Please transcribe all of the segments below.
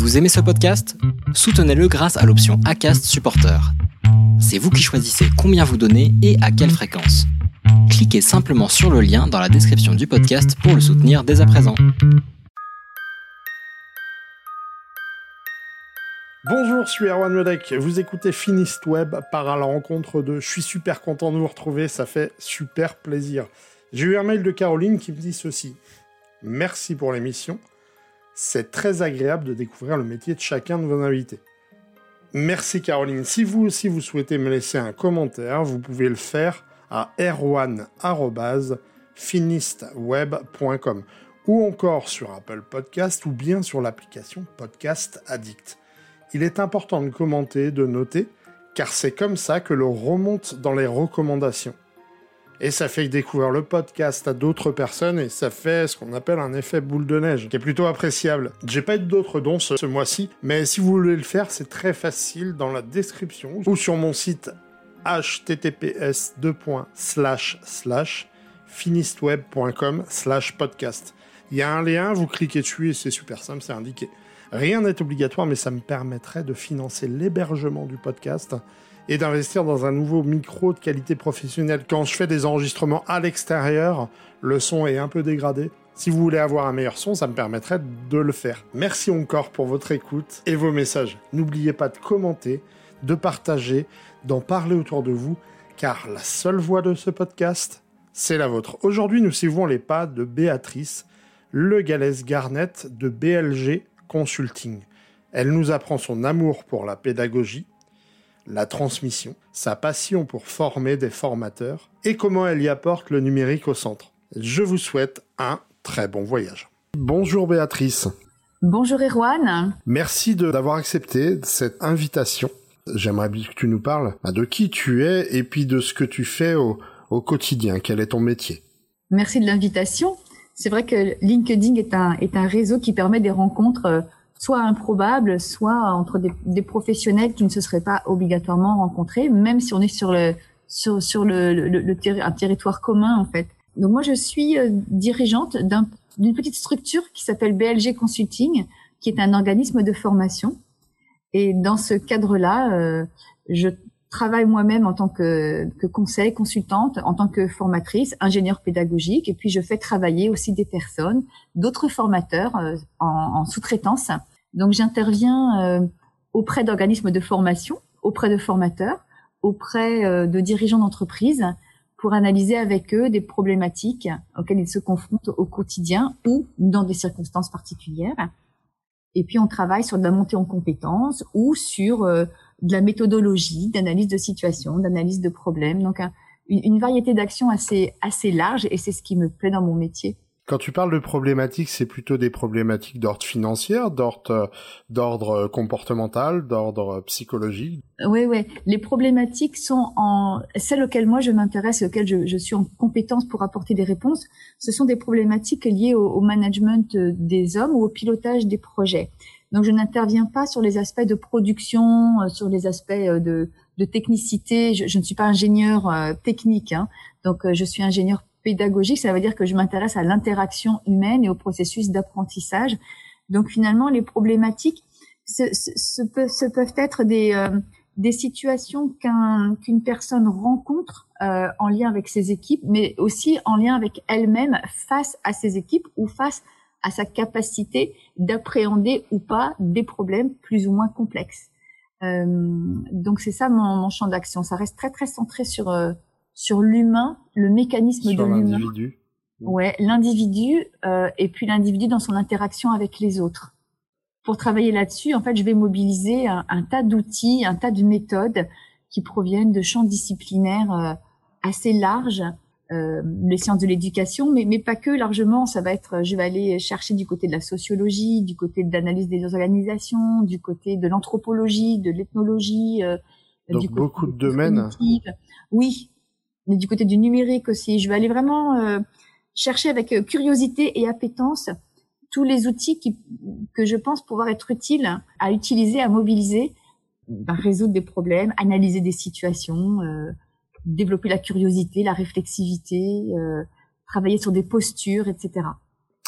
Vous aimez ce podcast? Soutenez-le grâce à l'option ACAST Supporter. C'est vous qui choisissez combien vous donnez et à quelle fréquence. Cliquez simplement sur le lien dans la description du podcast pour le soutenir dès à présent. Bonjour, je suis Erwan Medek. Vous écoutez Finist Web par à la rencontre de. Je suis super content de vous retrouver, ça fait super plaisir. J'ai eu un mail de Caroline qui me dit ceci. Merci pour l'émission. C'est très agréable de découvrir le métier de chacun de vos invités. Merci Caroline. Si vous aussi vous souhaitez me laisser un commentaire, vous pouvez le faire à erwan.finistweb.com ou encore sur Apple Podcast ou bien sur l'application Podcast Addict. Il est important de commenter, de noter, car c'est comme ça que l'on remonte dans les recommandations. Et ça fait découvrir le podcast à d'autres personnes et ça fait ce qu'on appelle un effet boule de neige, qui est plutôt appréciable. J'ai pas eu d'autres dons ce, mois-ci, mais si vous voulez le faire, c'est très facile dans la description ou sur mon site https finistweb.com slash podcast. Il y a un lien, vous cliquez dessus et c'est super simple, c'est indiqué. Rien n'est obligatoire, mais ça me permettrait de financer l'hébergement du podcast et d'investir dans un nouveau micro de qualité professionnelle. Quand je fais des enregistrements à l'extérieur, le son est un peu dégradé. Si vous voulez avoir un meilleur son, ça me permettrait de le faire. Merci encore pour votre écoute et vos messages. N'oubliez pas de commenter, de partager, d'en parler autour de vous, car la seule voix de ce podcast, c'est la vôtre. Aujourd'hui, nous suivons les pas de Béatrice, le Galès Garnett de BLG Consulting. Elle nous apprend son amour pour la pédagogie, la transmission, sa passion pour former des formateurs et comment elle y apporte le numérique au centre. Je vous souhaite un très bon voyage. Bonjour Béatrice. Bonjour Erwan. Merci d'avoir accepté cette invitation. J'aimerais bien que tu nous parles bah, de qui tu es et puis de ce que tu fais au, quotidien. Quel est ton métier? Merci de l'invitation. C'est vrai que LinkedIn est un, est un réseau qui permet des rencontres euh, soit improbable, soit entre des, professionnels qui ne se seraient pas obligatoirement rencontrés, même si on est sur le sur, sur le, le, un territoire commun en fait. Donc moi je suis euh, dirigeante d'une petite structure qui s'appelle BLG Consulting, qui est un organisme de formation. Et dans ce cadre-là, euh, je travaille moi-même en tant que, que conseil, consultante, en tant que formatrice, ingénieure pédagogique, et puis je fais travailler aussi des personnes, d'autres formateurs euh, en, en sous-traitance donc j'interviens euh, auprès d'organismes de formation, auprès de formateurs, auprès euh, de dirigeants d'entreprise pour analyser avec eux des problématiques auxquelles ils se confrontent au quotidien ou dans des circonstances particulières. Et puis on travaille sur de la montée en compétences ou sur euh, de la méthodologie, d'analyse de situation, d'analyse de problèmes. Donc une, une variété d'actions assez assez large et c'est ce qui me plaît dans mon métier. Quand tu parles de problématiques, c'est plutôt des problématiques d'ordre financier, d'ordre comportemental, d'ordre psychologique. Oui, oui. Les problématiques sont celles auxquelles moi je m'intéresse et auxquelles je, suis en compétence pour apporter des réponses. Ce sont des problématiques liées au, management des hommes ou au pilotage des projets. Donc je n'interviens pas sur les aspects de production, euh, sur les aspects euh, de, technicité. Je, ne suis pas ingénieur euh, technique, hein. donc je suis ingénieur pédagogique, ça veut dire que je m'intéresse à l'interaction humaine et au processus d'apprentissage. Donc finalement, les problématiques ce, peuvent, être des, euh, des situations qu'une personne rencontre euh, en lien avec ses équipes, mais aussi en lien avec elle-même face à ses équipes ou face à sa capacité d'appréhender ou pas des problèmes plus ou moins complexes. Euh, donc c'est ça mon, mon champ d'action. Ça reste très très centré sur sur l'humain, le mécanisme de l'humain. L'individu. Ouais, l'individu euh, et puis l'individu dans son interaction avec les autres. Pour travailler là-dessus, en fait, je vais mobiliser un, tas d'outils, un tas de méthodes qui proviennent de champs disciplinaires euh, assez larges, euh, les sciences de l'éducation, mais, mais pas que largement. Ça va être, je vais aller chercher du côté de la sociologie, du côté de l'analyse des organisations, du côté de l'anthropologie, de l'ethnologie. Euh, Donc beaucoup de domaines. Oui, mais du côté du numérique aussi. Je vais aller vraiment euh, chercher avec euh, curiosité et appétence tous les outils que je pense pouvoir être utiles à utiliser, à mobiliser, ben, résoudre des problèmes, analyser des situations, euh, développer la curiosité, la réflexivité, travailler sur des postures, etc.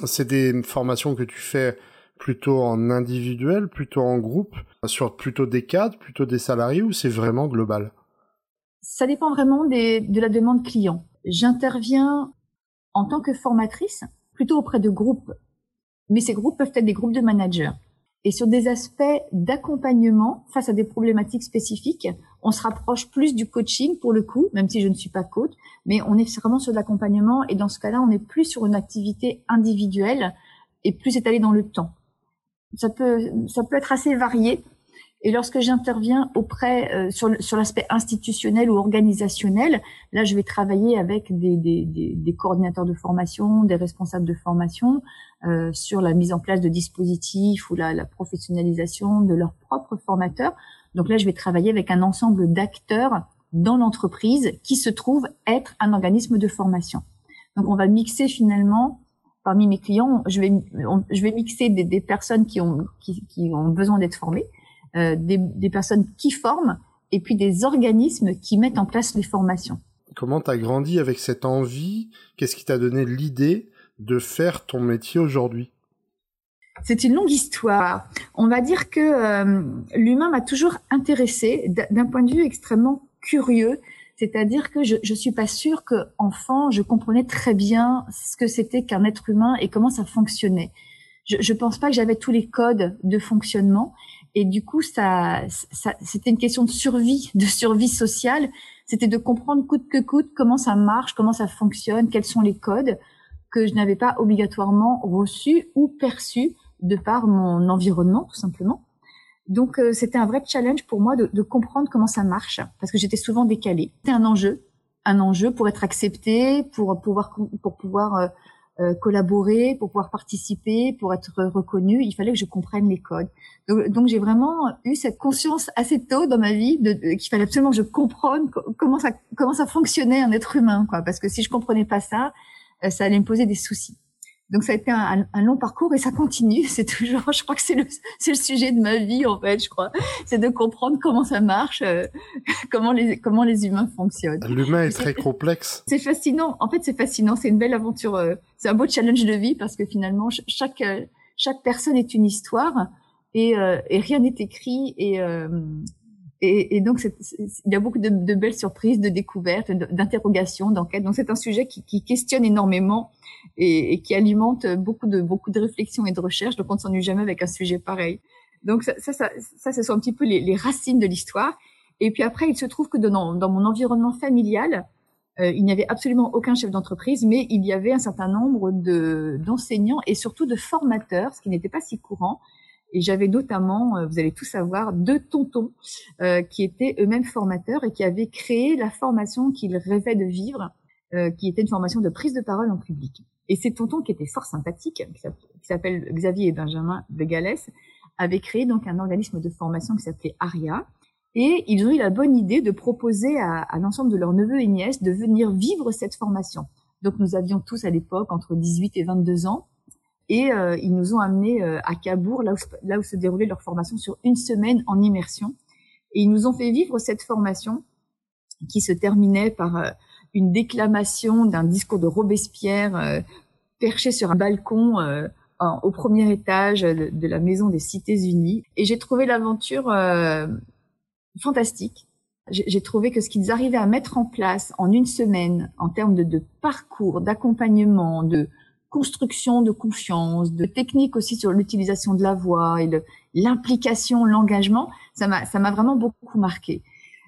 C'est des formations que tu fais plutôt en individuel, plutôt en groupe, sur plutôt des cadres, plutôt des salariés ou c'est vraiment global? Ça dépend vraiment de la demande client. J'interviens en tant que formatrice plutôt auprès de groupes, mais ces groupes peuvent être des groupes de managers. Et sur des aspects d'accompagnement face à des problématiques spécifiques, on se rapproche plus du coaching pour le coup, même si je ne suis pas coach, mais on est vraiment sur l'accompagnement et dans ce cas-là, on est plus sur une activité individuelle et plus étalée dans le temps. Ça peut, ça peut être assez varié. Et lorsque j'interviens auprès euh, sur, l'aspect institutionnel ou organisationnel, là, je vais travailler avec des, des, des, des coordinateurs de formation, des responsables de formation euh, sur la mise en place de dispositifs ou la, la, professionnalisation de leurs propres formateurs. Donc là, je vais travailler avec un ensemble d'acteurs dans l'entreprise qui se trouve être un organisme de formation. Donc on va mixer finalement parmi mes clients, je vais je vais mixer des, des personnes qui ont qui, qui ont besoin d'être formées euh, des, des, personnes qui forment et puis des organismes qui mettent en place les formations. Comment tu as grandi avec cette envie? Qu'est-ce qui t'a donné l'idée de faire ton métier aujourd'hui? C'est une longue histoire. On va dire que euh, l'humain m'a toujours intéressé d'un point de vue extrêmement curieux. C'est-à-dire que je ne suis pas sûre que enfant je comprenais très bien ce que c'était qu'un être humain et comment ça fonctionnait. Je ne pense pas que j'avais tous les codes de fonctionnement et du coup, ça, ça c'était une question de survie, de survie sociale. C'était de comprendre coûte que coûte comment ça marche, comment ça fonctionne, quels sont les codes que je n'avais pas obligatoirement reçus ou perçus de par mon environnement, tout simplement. Donc, euh, c'était un vrai challenge pour moi de, de, comprendre comment ça marche, parce que j'étais souvent décalée. C'était un enjeu, un enjeu pour être accepté, pour pouvoir pour pouvoir euh, euh, collaborer, pour pouvoir participer, pour être reconnu, il fallait que je comprenne les codes. Donc, j'ai vraiment eu cette conscience assez tôt dans ma vie de, qu'il fallait absolument que je comprenne comment ça comment ça fonctionnait un être humain, quoi. Parce que si je comprenais pas ça, euh, ça allait me poser des soucis. Donc ça a été un, un, long parcours et ça continue. C'est toujours, je crois que c'est le, sujet de ma vie en fait, je crois. C'est de comprendre comment ça marche, euh, comment les comment les humains fonctionnent. L'humain est, très complexe. C'est fascinant. En fait, c'est fascinant. C'est une belle aventure. Euh, c'est un beau challenge de vie parce que finalement, chaque euh, chaque personne est une histoire et, et rien n'est écrit et et, et, donc, il y a beaucoup de, de, belles surprises, de découvertes, d'interrogations, d'enquêtes. Donc, c'est un sujet qui, qui, questionne énormément et, et, qui alimente beaucoup de beaucoup de réflexions et de recherches. Donc, on ne s'ennuie jamais avec un sujet pareil. Donc, ça, ça, ça, ça ce sont un petit peu les, les racines de l'histoire. Et puis après, il se trouve que dans, dans mon environnement familial, euh, il n'y avait absolument aucun chef d'entreprise, mais il y avait un certain nombre de d'enseignants et surtout de formateurs, ce qui n'était pas si courant, et j'avais notamment, euh, vous allez tout savoir, deux tontons euh, qui étaient eux-mêmes formateurs et qui avaient créé la formation qu'ils rêvaient de vivre, euh, qui était une formation de prise de parole en public. Et ces tontons qui étaient fort sympathiques, qui s'appellent Xavier et Benjamin de Galès, avaient créé donc un organisme de formation qui s'appelait ARIA. Et ils ont eu la bonne idée de proposer à, l'ensemble de leurs neveux et nièces de venir vivre cette formation. Donc nous avions tous à l'époque entre 18 et 22 ans et euh, ils nous ont amenés euh, à Cabourg, là où, là où se déroulait leur formation sur une semaine en immersion. Et ils nous ont fait vivre cette formation qui se terminait par euh, une déclamation d'un discours de Robespierre perché sur un balcon au premier étage de, la maison des Cités Unies. Et j'ai trouvé l'aventure fantastique. J'ai trouvé que ce qu'ils arrivaient à mettre en place en une semaine, en termes de, de parcours, d'accompagnement, de, construction de confiance, de technique aussi sur l'utilisation de la voix et l'implication, l'engagement, ça m'a vraiment beaucoup marqué.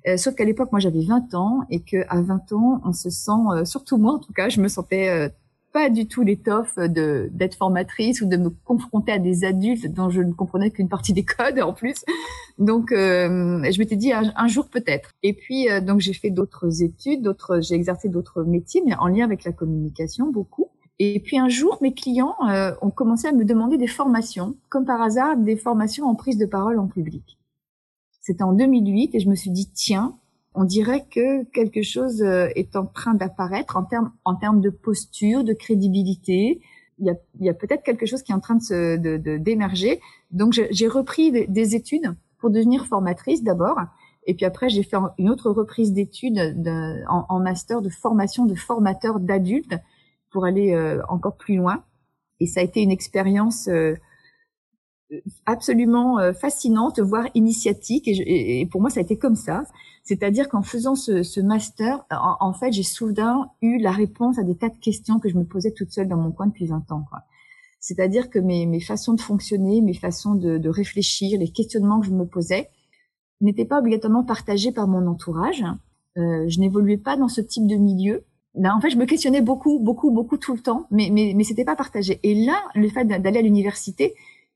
Euh, sauf qu'à l'époque, moi, j'avais 20 ans et que à 20 ans, on se sent, euh, surtout moi en tout cas, je me sentais euh, pas du tout l'étoffe de d'être formatrice ou de me confronter à des adultes dont je ne comprenais qu'une partie des codes en plus. Donc, je m'étais dit un, jour peut-être. Et puis, donc, j'ai fait d'autres études, d'autres, j'ai exercé d'autres métiers, mais en lien avec la communication beaucoup. Et puis un jour, mes clients euh, ont commencé à me demander des formations, comme par hasard, des formations en prise de parole en public. C'était en 2008 et je me suis dit, tiens, on dirait que quelque chose euh, est en train d'apparaître en termes en termes de posture, de crédibilité. Il y a, il y a peut-être quelque chose qui est en train de se de, d'émerger. Donc j'ai repris des, études pour devenir formatrice d'abord, et puis après j'ai fait une autre reprise d'études en, en master de formation de formateur d'adultes pour aller euh, encore plus loin. Et ça a été une expérience euh, absolument fascinante, voire initiatique. Et, pour moi, ça a été comme ça. C'est-à-dire qu'en faisant ce, master, en, fait, j'ai soudain eu la réponse à des tas de questions que je me posais toute seule dans mon coin depuis 20 ans. C'est-à-dire que mes, façons de fonctionner, mes façons de, de réfléchir, les questionnements que je me posais, n'étaient pas obligatoirement partagés par mon entourage. Euh, je n'évoluais pas dans ce type de milieu. Là, en fait, je me questionnais beaucoup, beaucoup, beaucoup tout le temps, mais mais mais c'était pas partagé. Et là, le fait d'aller à l'université,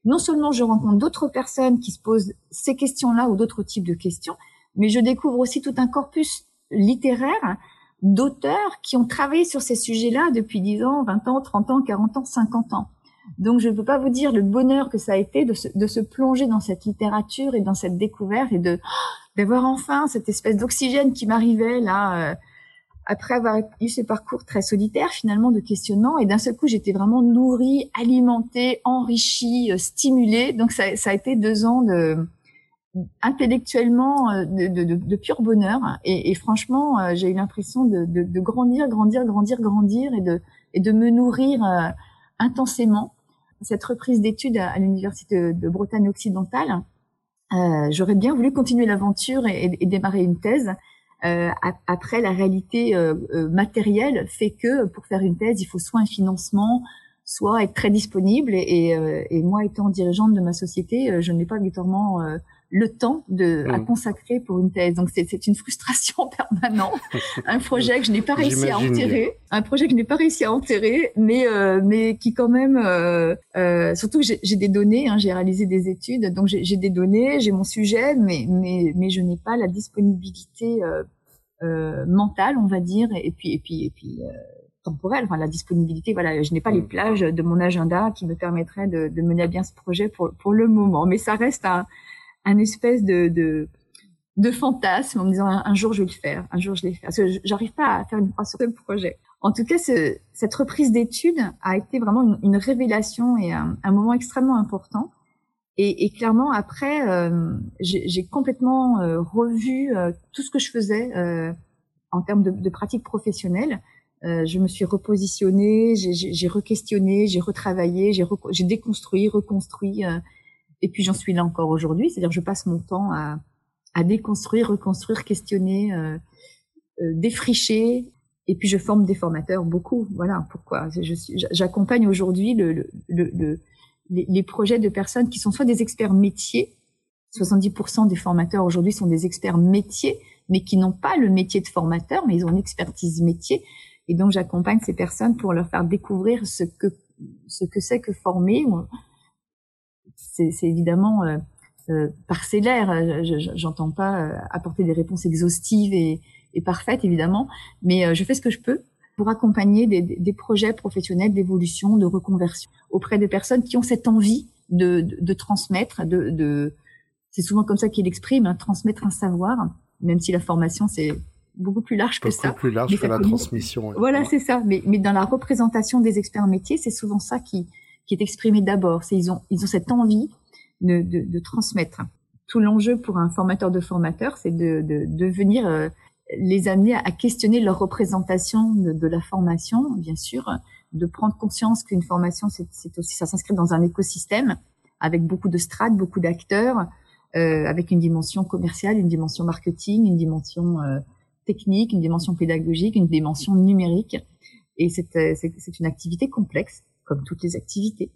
non seulement je rencontre d'autres personnes qui se posent ces questions-là ou d'autres types de questions, mais je découvre aussi tout un corpus littéraire d'auteurs qui ont travaillé sur ces sujets-là depuis 10 ans, 20 ans, 30 ans, 40 ans, 50 ans. Donc, je ne peux pas vous dire le bonheur que ça a été de se, de se plonger dans cette littérature et dans cette découverte et de d'avoir enfin cette espèce d'oxygène qui m'arrivait là euh, après avoir eu ce parcours très solitaire finalement de questionnement et d'un seul coup j'étais vraiment nourrie, alimentée, enrichie, euh, stimulée. Donc ça, ça a été deux ans de intellectuellement euh, de, de, de, pur bonheur et, et franchement j'ai eu l'impression de, de, grandir, grandir, grandir, grandir et de et de me nourrir intensément cette reprise d'études à, l'université de, Bretagne occidentale, euh, j'aurais bien voulu continuer l'aventure et, démarrer une thèse. Euh, après, la réalité euh, matérielle fait que pour faire une thèse, il faut soit un financement, soit être très disponible. Et, et moi, étant dirigeante de ma société, je n'ai pas obligatoirement le temps de à mm. consacrer pour une thèse. Donc c'est une frustration permanente, un projet que je n'ai pas réussi à enterrer, un projet que je n'ai pas réussi à enterrer, mais euh, mais qui quand même, euh, euh, surtout que j'ai des données, hein, j'ai réalisé des études, donc j'ai des données, j'ai mon sujet, mais mais mais je n'ai pas la disponibilité euh, euh, mentale, on va dire, et puis et puis et puis temporelle, enfin la disponibilité. Voilà, je n'ai pas les mm. plages de mon agenda qui me permettraient de, de mener à bien ce projet pour pour le moment, mais ça reste un un espèce de, de, de fantasme en me disant un, jour je vais le faire, un jour je vais le faire. Parce que j'arrive pas à faire une croix sur projet. En tout cas, ce, cette reprise d'études a été vraiment une, révélation et un, moment extrêmement important. Et, et clairement, après, euh, j'ai complètement euh, revu euh, tout ce que je faisais euh, en termes de, de pratique professionnelle. je me suis repositionnée, j'ai re-questionné, j'ai retravaillé, j'ai déconstruit, reconstruit et puis j'en suis là encore aujourd'hui, c'est-à-dire je passe mon temps à, à déconstruire, reconstruire, questionner, euh, euh, défricher, et puis je forme des formateurs beaucoup. Voilà pourquoi. J'accompagne aujourd'hui le, le, le, les, les, projets de personnes qui sont soit des experts métiers, 70% des formateurs aujourd'hui sont des experts métiers, mais qui n'ont pas le métier de formateur, mais ils ont une expertise métier. Et donc j'accompagne ces personnes pour leur faire découvrir ce que ce que c'est que former c'est évidemment euh, euh, parcellaire. J'entends pas euh, apporter des réponses exhaustives et, et parfaites, évidemment, mais je fais ce que je peux pour accompagner des, des projets professionnels d'évolution, de reconversion auprès de personnes qui ont cette envie de, de, de transmettre, de, de c'est souvent comme ça qu'il exprime, hein, transmettre un savoir, même si la formation c'est beaucoup plus large que ça. Beaucoup plus large que la transmission. Voilà, c'est ça. Mais, mais dans la représentation des experts métiers, c'est souvent ça qui, qui est exprimé d'abord. C'est ils ont ils ont cette envie de, de, de transmettre. Tout l'enjeu pour un formateur de formateurs, c'est de, de, de venir euh, les amener à questionner leur représentation de, de, la formation, bien sûr, de prendre conscience qu'une formation, c'est aussi ça s'inscrit dans un écosystème avec beaucoup de strates, beaucoup d'acteurs, euh, avec une dimension commerciale, une dimension marketing, une dimension euh, technique, une dimension pédagogique, une dimension numérique. Et c'est euh, une activité complexe comme toutes les activités.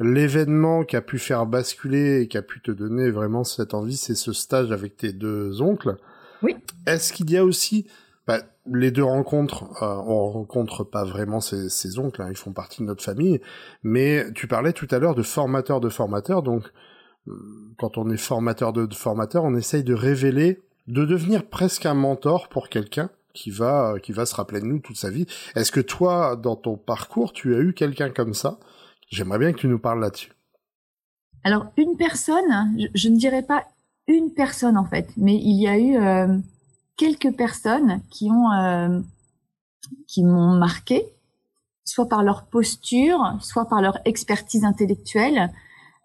L'événement qui a pu faire basculer et qui a pu te donner vraiment cette envie, c'est ce stage avec tes deux oncles. Oui. Est-ce qu'il y a aussi bah, les deux rencontres, euh, on rencontre pas vraiment ces, oncles, hein, ils font partie de notre famille, mais tu parlais tout à l'heure de formateur de formateur, donc euh, quand on est formateur de, de formateur, on essaye de révéler, de devenir presque un mentor pour quelqu'un qui va qui va se rappeler de nous toute sa vie. Est-ce que toi, dans ton parcours, tu as eu quelqu'un comme ça? J'aimerais bien que tu nous parles là-dessus. Alors une personne, je, ne dirais pas une personne en fait, mais il y a eu euh, quelques personnes qui ont euh, qui m'ont marqué, soit par leur posture, soit par leur expertise intellectuelle,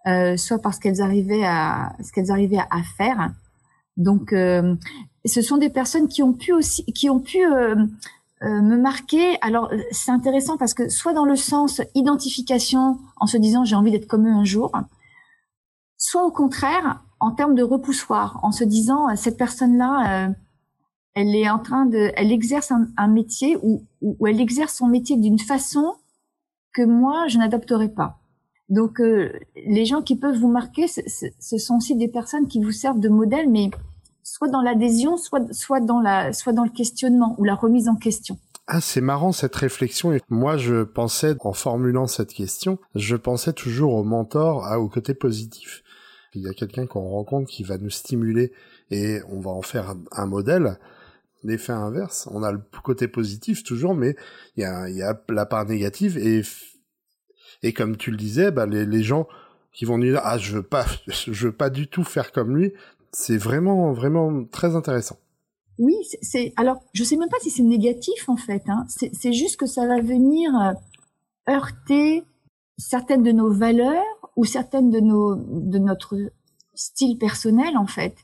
euh, soit parce qu'elles arrivaient à ce qu'elles arrivaient à, faire. Donc ce sont des personnes qui ont pu aussi, qui ont pu euh, euh, me marquer. Alors c'est intéressant parce que soit dans le sens identification, en se disant j'ai envie d'être comme eux un jour, soit au contraire en termes de repoussoir, en se disant cette personne-là, elle est en train de, elle exerce un, métier ou, elle exerce son métier d'une façon que moi je n'adopterai pas. Donc les gens qui peuvent vous marquer, ce sont aussi des personnes qui vous servent de modèle, mais soit dans l'adhésion, soit, soit, dans la, soit dans le questionnement ou la remise en question. Ah, c'est marrant cette réflexion. Moi, je pensais, en formulant cette question, je pensais toujours au mentor, au côté positif. Il y a quelqu'un qu'on rencontre qui va nous stimuler et on va en faire un modèle. L'effet inverse, on a le côté positif toujours, mais il y a, y a la part négative et et comme tu le disais, bah les, les gens qui vont dire ah je veux pas je veux pas du tout faire comme lui c'est vraiment, vraiment très intéressant. Oui, c'est alors je sais même pas si c'est négatif en fait. Hein. C'est juste que ça va venir euh, heurter certaines de nos valeurs ou certaines de nos de notre style personnel en fait.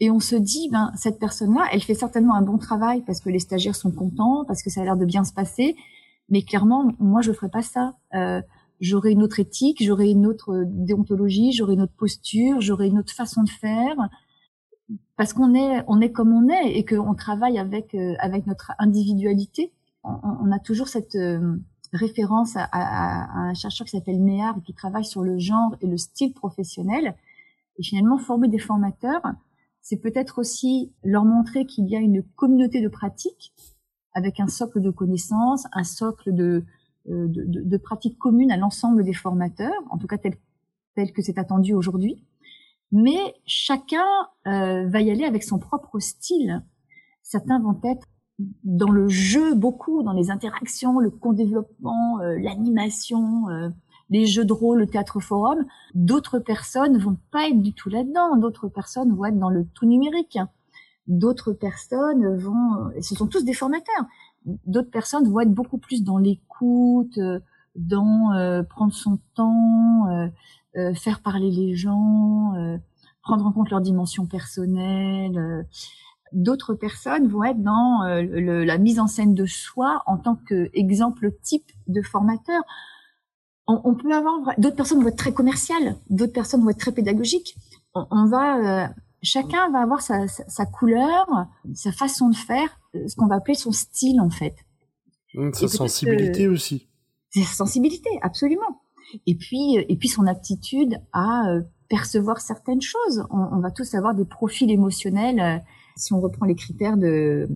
Et on se dit ben cette personne-là, elle fait certainement un bon travail parce que les stagiaires sont contents, parce que ça a l'air de bien se passer. Mais clairement, moi je ferais pas ça. Euh, j'aurais une autre éthique, j'aurais une autre déontologie, j'aurais une autre posture, j'aurais une autre façon de faire parce qu'on est on est comme on est et qu'on travaille avec euh, avec notre individualité. On, a toujours cette euh, référence à, à, un chercheur qui s'appelle Méard qui travaille sur le genre et le style professionnel. Et finalement, former des formateurs, c'est peut-être aussi leur montrer qu'il y a une communauté de pratiques avec un socle de connaissances, un socle de, euh, de, de, de pratiques communes à l'ensemble des formateurs, en tout cas tel, tel que c'est attendu aujourd'hui mais chacun euh, va y aller avec son propre style. Certains vont être dans le jeu beaucoup, dans les interactions, le co-développement, euh, l'animation, euh, les jeux de rôle, le théâtre forum. D'autres personnes vont pas être du tout là-dedans. D'autres personnes vont être dans le tout numérique. D'autres personnes vont, et ce sont tous des formateurs. D'autres personnes vont être beaucoup plus dans l'écoute, dans prendre son temps, euh, faire parler les gens, euh, prendre en compte leur dimension personnelle. Euh. D'autres personnes vont être dans la mise en scène de soi en tant qu'exemple type de formateur. On, peut avoir d'autres personnes vont être très commerciales, d'autres personnes vont être très pédagogiques. On, va chacun va avoir sa, sa, couleur, sa façon de faire, ce qu'on va appeler son style en fait. Mmh, sa sensibilité aussi. Sa sensibilité, absolument et puis et puis son aptitude à euh, percevoir certaines choses. On, va tous avoir des profils émotionnels. Euh, si on reprend les critères de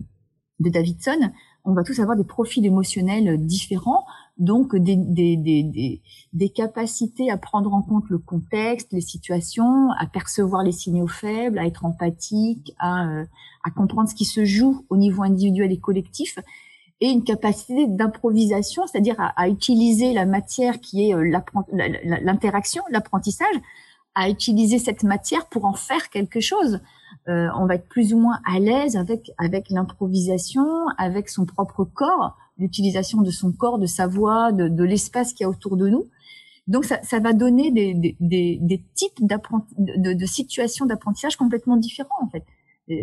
de Davidson, on va tous avoir des profils émotionnels différents, donc des, des, des, des, capacités à prendre en compte le contexte, les situations, à percevoir les signaux faibles, à être empathique, à, euh, à comprendre ce qui se joue au niveau individuel et collectif et une capacité d'improvisation, c'est-à-dire à, utiliser la matière qui est euh, l'interaction, l'apprentissage, à utiliser cette matière pour en faire quelque chose. Euh, on va être plus ou moins à l'aise avec avec l'improvisation, avec son propre corps, l'utilisation de son corps, de sa voix, de, de l'espace qui a autour de nous. Donc ça, ça va donner des, des, des, des types de, de, situations d'apprentissage complètement différents en fait.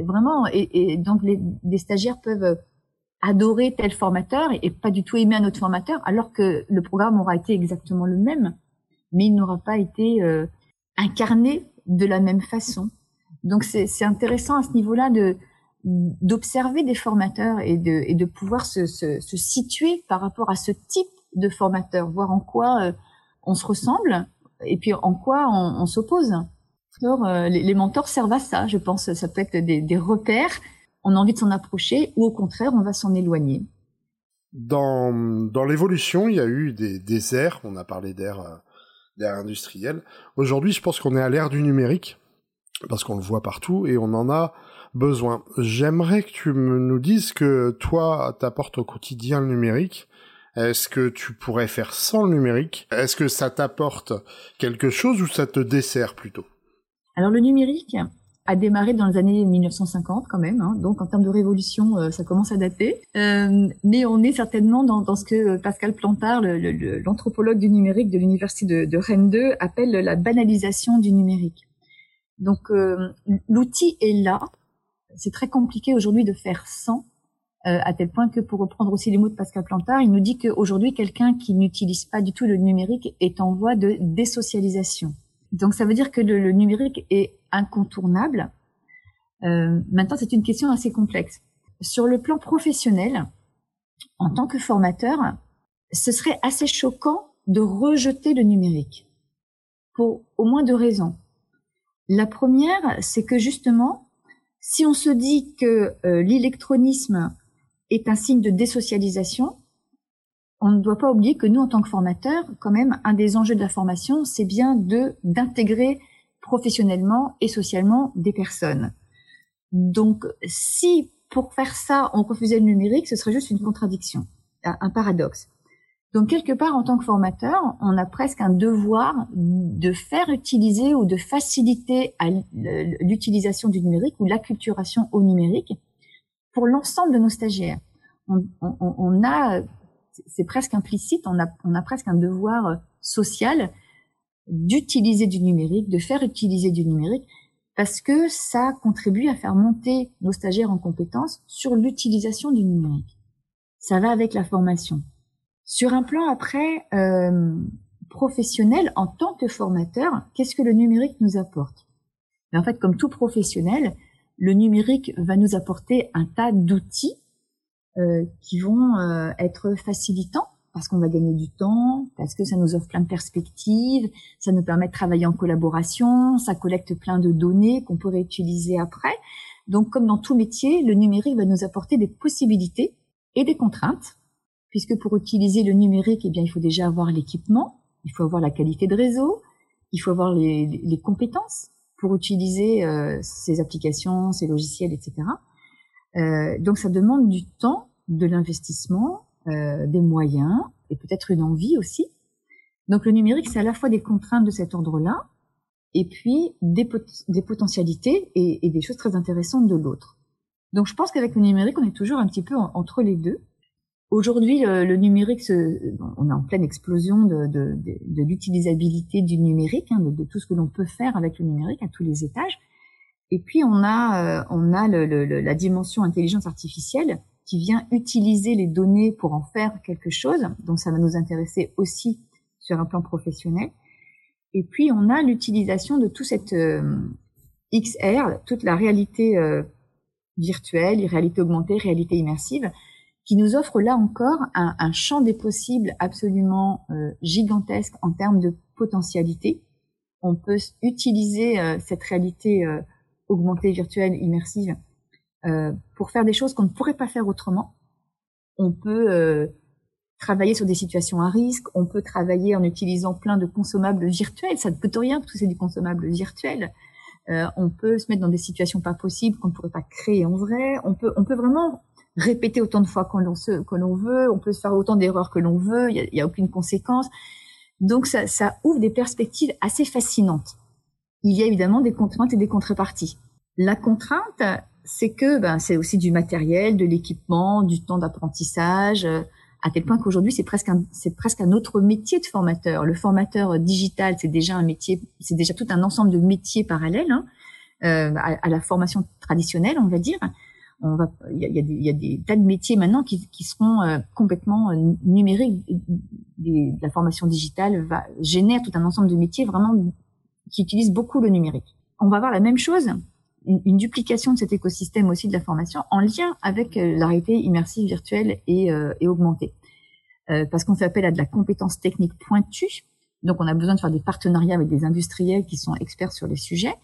Vraiment, et, et donc les, les stagiaires peuvent adorer tel formateur et, pas du tout aimer un autre formateur, alors que le programme aura été exactement le même, mais il n'aura pas été euh, incarné de la même façon. Donc c'est intéressant à ce niveau-là de d'observer des formateurs et de, et de pouvoir se, se, se, situer par rapport à ce type de formateur, voir en quoi euh, on se ressemble et puis en quoi on, on s'oppose. Alors, euh, les, les, mentors servent à ça, je pense. Ça peut être des, des repères on a envie de s'en approcher ou au contraire, on va s'en éloigner. Dans, dans l'évolution, il y a eu des, des on a parlé d'ère euh, industrielle. Aujourd'hui, je pense qu'on est à l'ère du numérique, parce qu'on le voit partout et on en a besoin. J'aimerais que tu me, nous dises que toi, t'apportes au quotidien le numérique. Est-ce que tu pourrais faire sans le numérique? Est-ce que ça t'apporte quelque chose ou ça te dessert plutôt? Alors le numérique, a démarré dans les années 1950 quand même, hein. donc en termes de révolution, euh, ça commence à dater. Euh, mais on est certainement dans, dans ce que Pascal Plantard, l'anthropologue du numérique de l'université de, de, Rennes 2, appelle la banalisation du numérique. Donc euh, l'outil est là. C'est très compliqué aujourd'hui de faire sans, euh, à tel point que pour reprendre aussi les mots de Pascal Plantard, il nous dit qu'aujourd'hui quelqu'un qui n'utilise pas du tout le numérique est en voie de désocialisation. Donc ça veut dire que le, numérique est incontournable. Euh, maintenant, c'est une question assez complexe. Sur le plan professionnel, en tant que formateur, ce serait assez choquant de rejeter le numérique pour au moins deux raisons. La première, c'est que justement, si on se dit que euh, l'électronisme est un signe de désocialisation, on ne doit pas oublier que nous, en tant que formateurs, quand même, un des enjeux de la formation, c'est bien de d'intégrer professionnellement et socialement des personnes. Donc, si pour faire ça, on refusait le numérique, ce serait juste une contradiction, un paradoxe. Donc, quelque part, en tant que formateur, on a presque un devoir de faire utiliser ou de faciliter l'utilisation du numérique ou l'acculturation au numérique pour l'ensemble de nos stagiaires. On, on, on a c'est presque implicite, on a, on a presque un devoir euh, social d'utiliser du numérique, de faire utiliser du numérique, parce que ça contribue à faire monter nos stagiaires en compétences sur l'utilisation du numérique. Ça va avec la formation. Sur un plan après euh, professionnel, en tant que formateur, qu'est-ce que le numérique nous apporte? En fait, comme tout professionnel, le numérique va nous apporter un tas d'outils qui vont euh, être facilitants parce qu'on va gagner du temps, parce que ça nous offre plein de perspectives, ça nous permet de travailler en collaboration, ça collecte plein de données qu'on pourrait utiliser après. Donc, comme dans tout métier, le numérique va nous apporter des possibilités et des contraintes, puisque pour utiliser le numérique, eh bien, il faut déjà avoir l'équipement, il faut avoir la qualité de réseau, il faut avoir les, les compétences pour utiliser euh, ces applications, ces logiciels, etc. Euh, donc, ça demande du temps de l'investissement, euh, des moyens et peut-être une envie aussi. Donc le numérique, c'est à la fois des contraintes de cet ordre-là et puis des, des potentialités et, et, des choses très intéressantes de l'autre. Donc je pense qu'avec le numérique, on est toujours un petit peu entre les deux. Aujourd'hui, le, numérique, on est en pleine explosion de, de, de, de l'utilisabilité du numérique, hein, de, tout ce que l'on peut faire avec le numérique à tous les étages. Et puis on a, euh, on a le, la dimension intelligence artificielle qui vient utiliser les données pour en faire quelque chose. Donc ça va nous intéresser aussi sur un plan professionnel. Et puis on a l'utilisation de tout cette euh, XR, toute la réalité euh, virtuelle, réalité augmentée, réalité immersive, qui nous offre là encore un, un champ des possibles absolument euh, gigantesque en termes de potentialité. On peut utiliser euh, cette réalité augmentée, virtuelle, immersive euh, pour faire des choses qu'on ne pourrait pas faire autrement. On peut euh, travailler sur des situations à risque, on peut travailler en utilisant plein de consommables virtuels, ça ne coûte rien parce que c'est du consommable virtuel. Euh, on peut se mettre dans des situations pas possibles qu'on ne pourrait pas créer en vrai. On peut, on peut vraiment répéter autant de fois qu'on l'on veut. On peut se faire autant d'erreurs que l'on veut. Il n'y a, a, aucune conséquence. Donc ça, ça ouvre des perspectives assez fascinantes. Il y a évidemment des contraintes et des contreparties. La contrainte, c'est que ben, c'est aussi du matériel, de l'équipement, du temps d'apprentissage, euh, à tel point qu'aujourd'hui c'est presque un, presque un autre métier de formateur. Le formateur digital, c'est déjà un métier, c'est déjà tout un ensemble de métiers parallèles hein, euh, à, la formation traditionnelle, on va dire. On va, il y a, y a, des tas de métiers maintenant qui, qui seront euh, complètement numériques. la formation digitale va génère tout un ensemble de métiers vraiment qui utilisent beaucoup le numérique. On va voir la même chose une, duplication de cet écosystème aussi de la formation en lien avec euh, la réalité immersive virtuelle et, euh, et augmentée. Euh, parce qu'on fait appel à de la compétence technique pointue, donc on a besoin de faire des partenariats avec des industriels qui sont experts sur les sujets.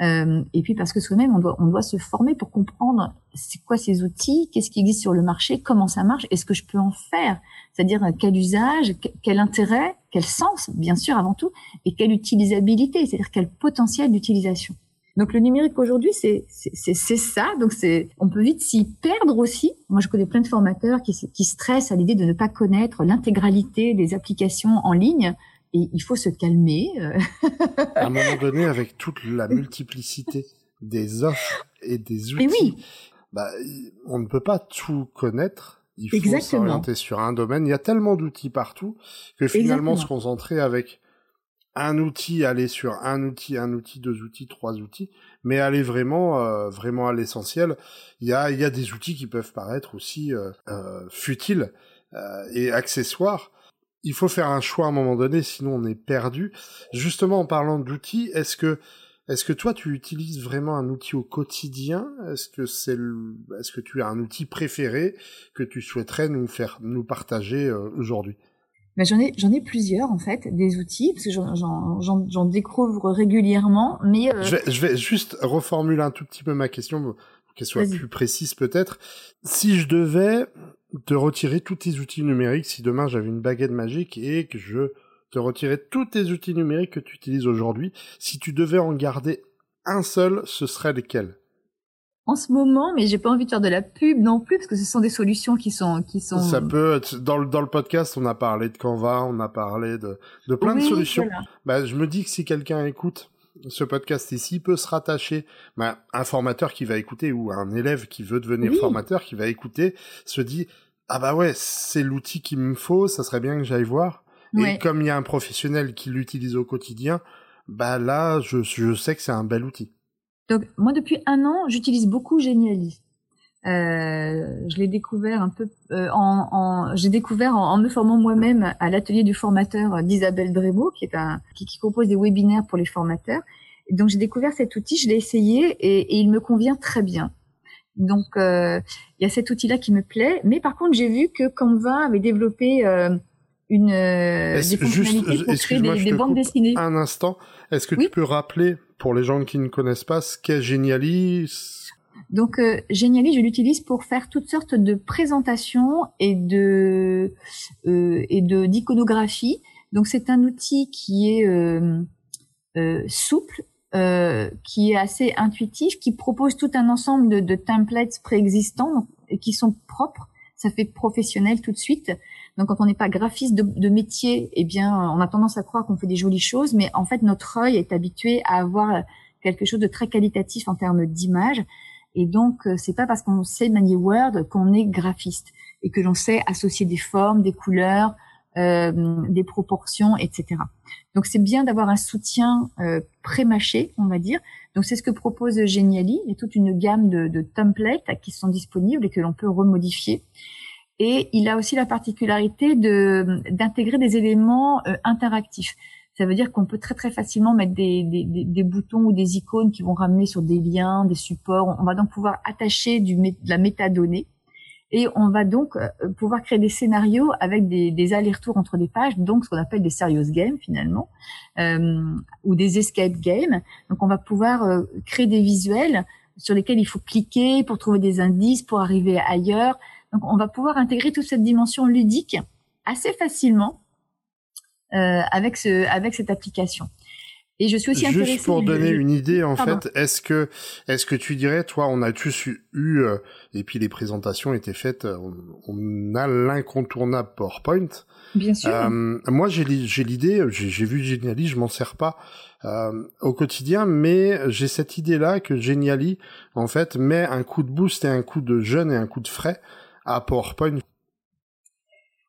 Euh, et puis parce que soi-même, on doit, on doit se former pour comprendre c'est quoi ces outils, qu'est-ce qui existe sur le marché, comment ça marche, est-ce que je peux en faire, c'est-à-dire quel usage, quel intérêt, quel sens, bien sûr avant tout, et quelle utilisabilité, c'est-à-dire quel potentiel d'utilisation. Donc le numérique aujourd'hui, c'est c'est ça. Donc c'est on peut vite s'y perdre aussi. Moi, je connais plein de formateurs qui, qui stressent à l'idée de ne pas connaître l'intégralité des applications en ligne. Et il faut se calmer. à un moment donné, avec toute la multiplicité des offres et des outils, oui. bah, on ne peut pas tout connaître. Il faut s'orienter sur un domaine. Il y a tellement d'outils partout que finalement se concentrer avec un outil, aller sur un outil, un outil, deux outils, trois outils, mais aller vraiment, euh, vraiment à l'essentiel. Il y a, il y a des outils qui peuvent paraître aussi euh, euh, futiles et accessoires. Il faut faire un choix à un moment donné, sinon on est perdu. Justement, en parlant d'outils, est-ce que est-ce que toi tu utilises vraiment un outil au quotidien? Est-ce que c'est est-ce que tu as un outil préféré que tu souhaiterais nous faire nous partager euh, aujourd'hui? Ben, j'en ai j'en ai plusieurs en fait des outils parce que j'en découvre régulièrement mais euh, je, vais, je vais juste reformuler un tout petit peu ma question pour qu'elle soit plus précise peut-être. Si je devais te retirer tous tes outils numériques si demain j'avais une baguette magique et que je te retirais tous tes outils numériques que tu utilises aujourd'hui. Si tu devais en garder un seul, ce serait lesquels en ce moment, mais j'ai pas envie de faire de la pub non plus parce que ce sont des solutions qui sont qui sont. Ça peut être dans le dans le podcast, on a parlé de Canva, on a parlé de de plein de solutions. Bah, je me dis que si quelqu'un écoute ce podcast ici peut se rattacher, bah, un formateur qui va écouter ou un élève qui veut devenir formateur qui va écouter se dit ah bah ouais, c'est l'outil qu'il me faut, ça serait bien que j'aille voir. Et comme il y a un professionnel qui l'utilise au quotidien, bah là, je, je sais que c'est un bel outil. Donc moi depuis un an, j'utilise beaucoup Geniali. Euh, je l'ai découvert un peu euh, en, en j'ai découvert en, me formant moi-même à l'atelier du formateur d'Isabelle Drébeau, qui est un qui, qui, propose des webinaires pour les formateurs. Et donc j'ai découvert cet outil, je l'ai essayé et, et, il me convient très bien. Donc euh, il y a cet outil-là qui me plaît, mais par contre j'ai vu que Canva avait développé euh, une euh, des fonctionnalités pour créer des, bandes dessinées. Un instant, est-ce que tu peux rappeler pour les gens qui ne connaissent pas ce qu'est Geniali donc euh, Geniali, je l'utilise pour faire toutes sortes de présentations et de euh, et de d'iconographie. Donc c'est un outil qui est euh souple, euh, qui est assez intuitif, qui propose tout un ensemble de, de templates préexistants et qui sont propres. Ça fait professionnel tout de suite. Donc quand on n'est pas graphiste de, de, métier, eh bien on a tendance à croire qu'on fait des jolies choses, mais en fait notre œil est habitué à avoir quelque chose de très qualitatif en termes d'image. Et donc, euh, c'est pas parce qu'on sait manier Word qu'on est graphiste et que l'on sait associer des formes, des couleurs, des proportions, etc. Donc, c'est bien d'avoir un soutien euh, pré-mâché, on va dire. Donc, c'est ce que propose Geniali. Il y a toute une gamme de, de templates qui sont disponibles et que l'on peut remodifier. Et il a aussi la particularité de d'intégrer des éléments euh, interactifs. Ça veut dire qu'on peut très très facilement mettre des, des, des, boutons ou des icônes qui vont ramener sur des liens, des supports. On va donc pouvoir attacher du, de la métadonnée et on va donc euh, pouvoir créer des scénarios avec des, des allers-retours entre des pages, donc ce qu'on appelle des serious games finalement, euh, ou des escape games. Donc on va pouvoir euh, créer des visuels sur lesquels il faut cliquer pour trouver des indices, pour arriver ailleurs. Donc on va pouvoir intégrer toute cette dimension ludique assez facilement euh, avec ce avec cette application. Et je suis aussi intéressée. Juste pour donner une idée, en fait, est-ce que est-ce que tu dirais, toi, on a tous eu, euh, et puis les présentations étaient faites, euh, on, a l'incontournable PowerPoint. Bien sûr. Euh, moi, j'ai j'ai l'idée, j'ai vu Geniali, je m'en sers pas euh, au quotidien, mais j'ai cette idée-là que Geniali, en fait, met un coup de boost et un coup de jeune et un coup de frais à PowerPoint.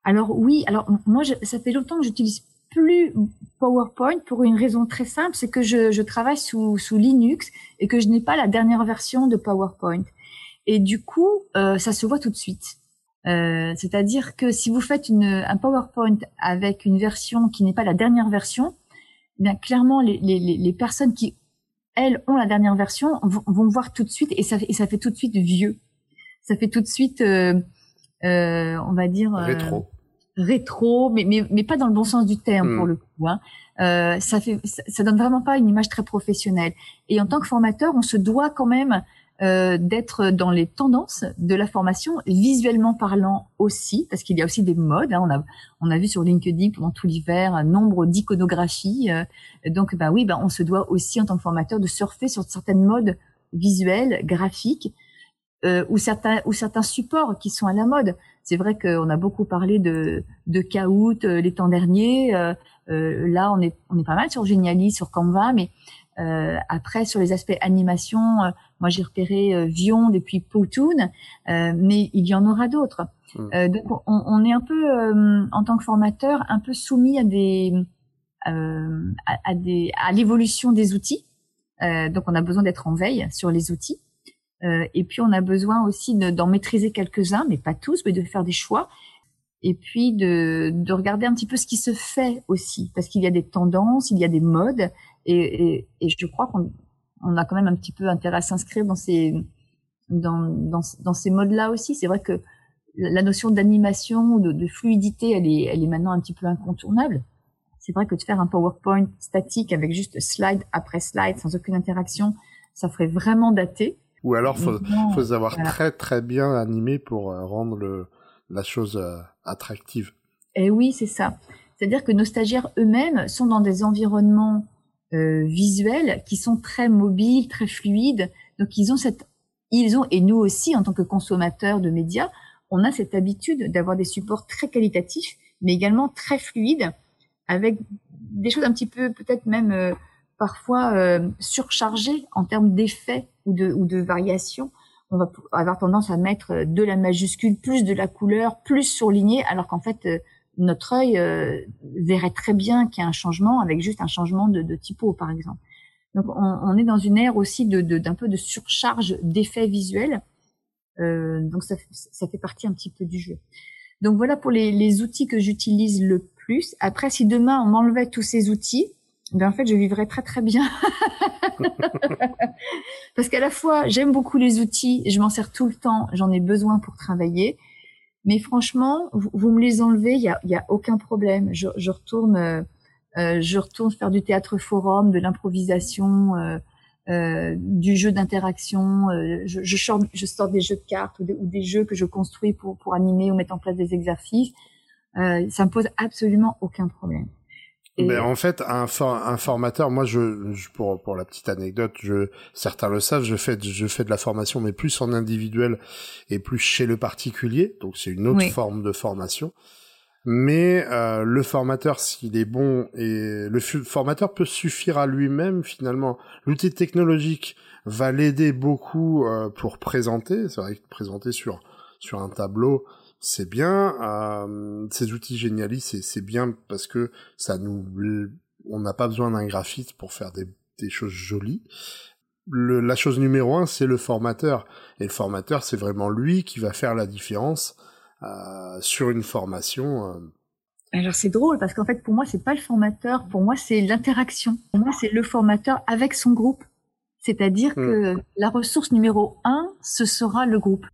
Alors oui, alors moi, je, ça fait longtemps que j'utilise plus PowerPoint pour une raison très simple, c'est que je, travaille sous, sous Linux et que je n'ai pas la dernière version de PowerPoint. Et du coup, euh, ça se voit tout de suite. Euh, C'est-à-dire que si vous faites un PowerPoint avec une version qui n'est pas la dernière version, eh bien clairement les, les, les, personnes qui elles ont la dernière version vont, vont voir tout de suite et ça, et ça fait tout de suite vieux. Ça fait tout de suite, euh, on va dire rétro rétro, mais, mais, mais pas dans le bon sens du terme pour hmm. le coup. Hein. Euh, ça fait, ça, donne vraiment pas une image très professionnelle. Et en tant que formateur, on se doit quand même euh, d'être dans les tendances de la formation, visuellement parlant aussi, parce qu'il y a aussi des modes. Hein. On a, on a vu sur LinkedIn pendant tout l'hiver un nombre d'iconographies. Euh, donc, bah oui, bah on se doit aussi en tant que formateur de surfer sur certaines modes visuelles, graphiques, euh, ou certains ou certains supports qui sont à la mode. C'est vrai qu'on a beaucoup parlé de de Kahoot euh, les temps derniers. Euh, euh, là, on est on est pas mal sur Geniali, sur Canva, mais après sur les aspects animation, moi j'ai repéré Vion depuis Powtoon, mais il y en aura d'autres. Hmm. donc on, on, est un peu en tant que formateur un peu soumis à des à, à, des à l'évolution des outils. donc on a besoin d'être en veille sur les outils. Euh, et puis on a besoin aussi d'en maîtriser quelques-uns, mais pas tous, mais de faire des choix. et puis de, de regarder un petit peu ce qui se fait aussi, parce qu'il y a des tendances, il y a des modes, et, et, et je crois qu'on on a quand même un petit peu intérêt à s'inscrire dans ces dans, dans, ces modes-là aussi. C'est vrai que la notion d'animation, de, de fluidité, elle est, elle est maintenant un petit peu incontournable. C'est vrai que de faire un PowerPoint statique avec juste slide après slide, sans aucune interaction, ça ferait vraiment dater. Ou alors, faut, faut savoir très très bien animé pour euh, rendre le, la chose euh, attractive. Et eh oui, c'est ça. C'est-à-dire que nos stagiaires eux-mêmes sont dans des environnements euh, visuels qui sont très mobiles, très fluides. Donc ils ont cette, ils ont et nous aussi en tant que consommateurs de médias, on a cette habitude d'avoir des supports très qualitatifs, mais également très fluides, avec des choses un petit peu peut-être même euh, parfois euh, surchargées en termes d'effets ou de ou de variations on va avoir tendance à mettre euh, de la majuscule, plus de la couleur, plus surligné, alors qu'en fait, euh, notre œil euh, verrait très bien qu'il y a un changement avec juste un changement de, de typo, par exemple. Donc, on, on, est dans une ère aussi de, d'un peu de surcharge d'effets visuels. Euh, donc, ça, ça fait partie un petit peu du jeu. Donc, voilà pour les, les outils que j'utilise le plus. Après, si demain on m'enlevait tous ces outils, ben en fait, je vivrais très très bien. Parce qu'à la fois, j'aime beaucoup les outils, je m'en sers tout le temps, j'en ai besoin pour travailler. Mais franchement, vous, me les enlevez, il y a, y a, aucun problème. Je, je retourne, euh, euh je retourne faire du théâtre forum, de l'improvisation, euh, euh, du jeu d'interaction. Je, je, sors, je sors des jeux de cartes ou des, ou des, jeux que je construis pour pour animer ou mettre en place des exercices. Ça me pose absolument aucun problème. Ben, en fait, un, un formateur, moi, je, pour, pour la petite anecdote, je, certains le savent, je fais, je fais de la formation, mais plus en individuel et plus chez le particulier. Donc, c'est une autre forme de formation. Mais euh, le formateur, s'il est bon, et le formateur peut suffire à lui-même, finalement. L'outil technologique va l'aider beaucoup euh, pour présenter. C'est vrai que présenter sur sur un tableau, c'est bien. Euh, ces outils génialistes, c'est bien parce que ça nous, on n'a pas besoin d'un graphiste pour faire des, des choses jolies. Le, la chose numéro un, c'est le formateur. Et le formateur, c'est vraiment lui qui va faire la différence euh, sur une formation. Euh. Alors c'est drôle parce qu'en fait pour moi c'est pas le formateur, pour moi c'est l'interaction. Pour moi c'est le formateur avec son groupe. C'est-à-dire hmm. que la ressource numéro un, ce sera le groupe.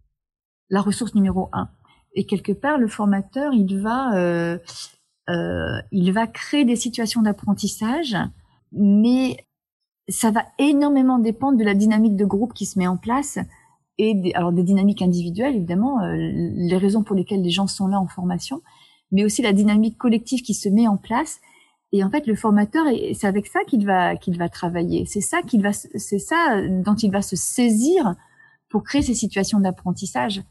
La ressource numéro un. Et quelque part, le formateur, il va, euh, euh, il va créer des situations d'apprentissage, mais ça va énormément dépendre de la dynamique de groupe qui se met en place et des, alors des dynamiques individuelles évidemment, euh, les raisons pour lesquelles les gens sont là en formation, mais aussi la dynamique collective qui se met en place. Et en fait, le formateur, c'est avec ça qu'il va qu'il va travailler. C'est ça qu'il va, c'est ça dont il va se saisir pour créer ces situations d'apprentissage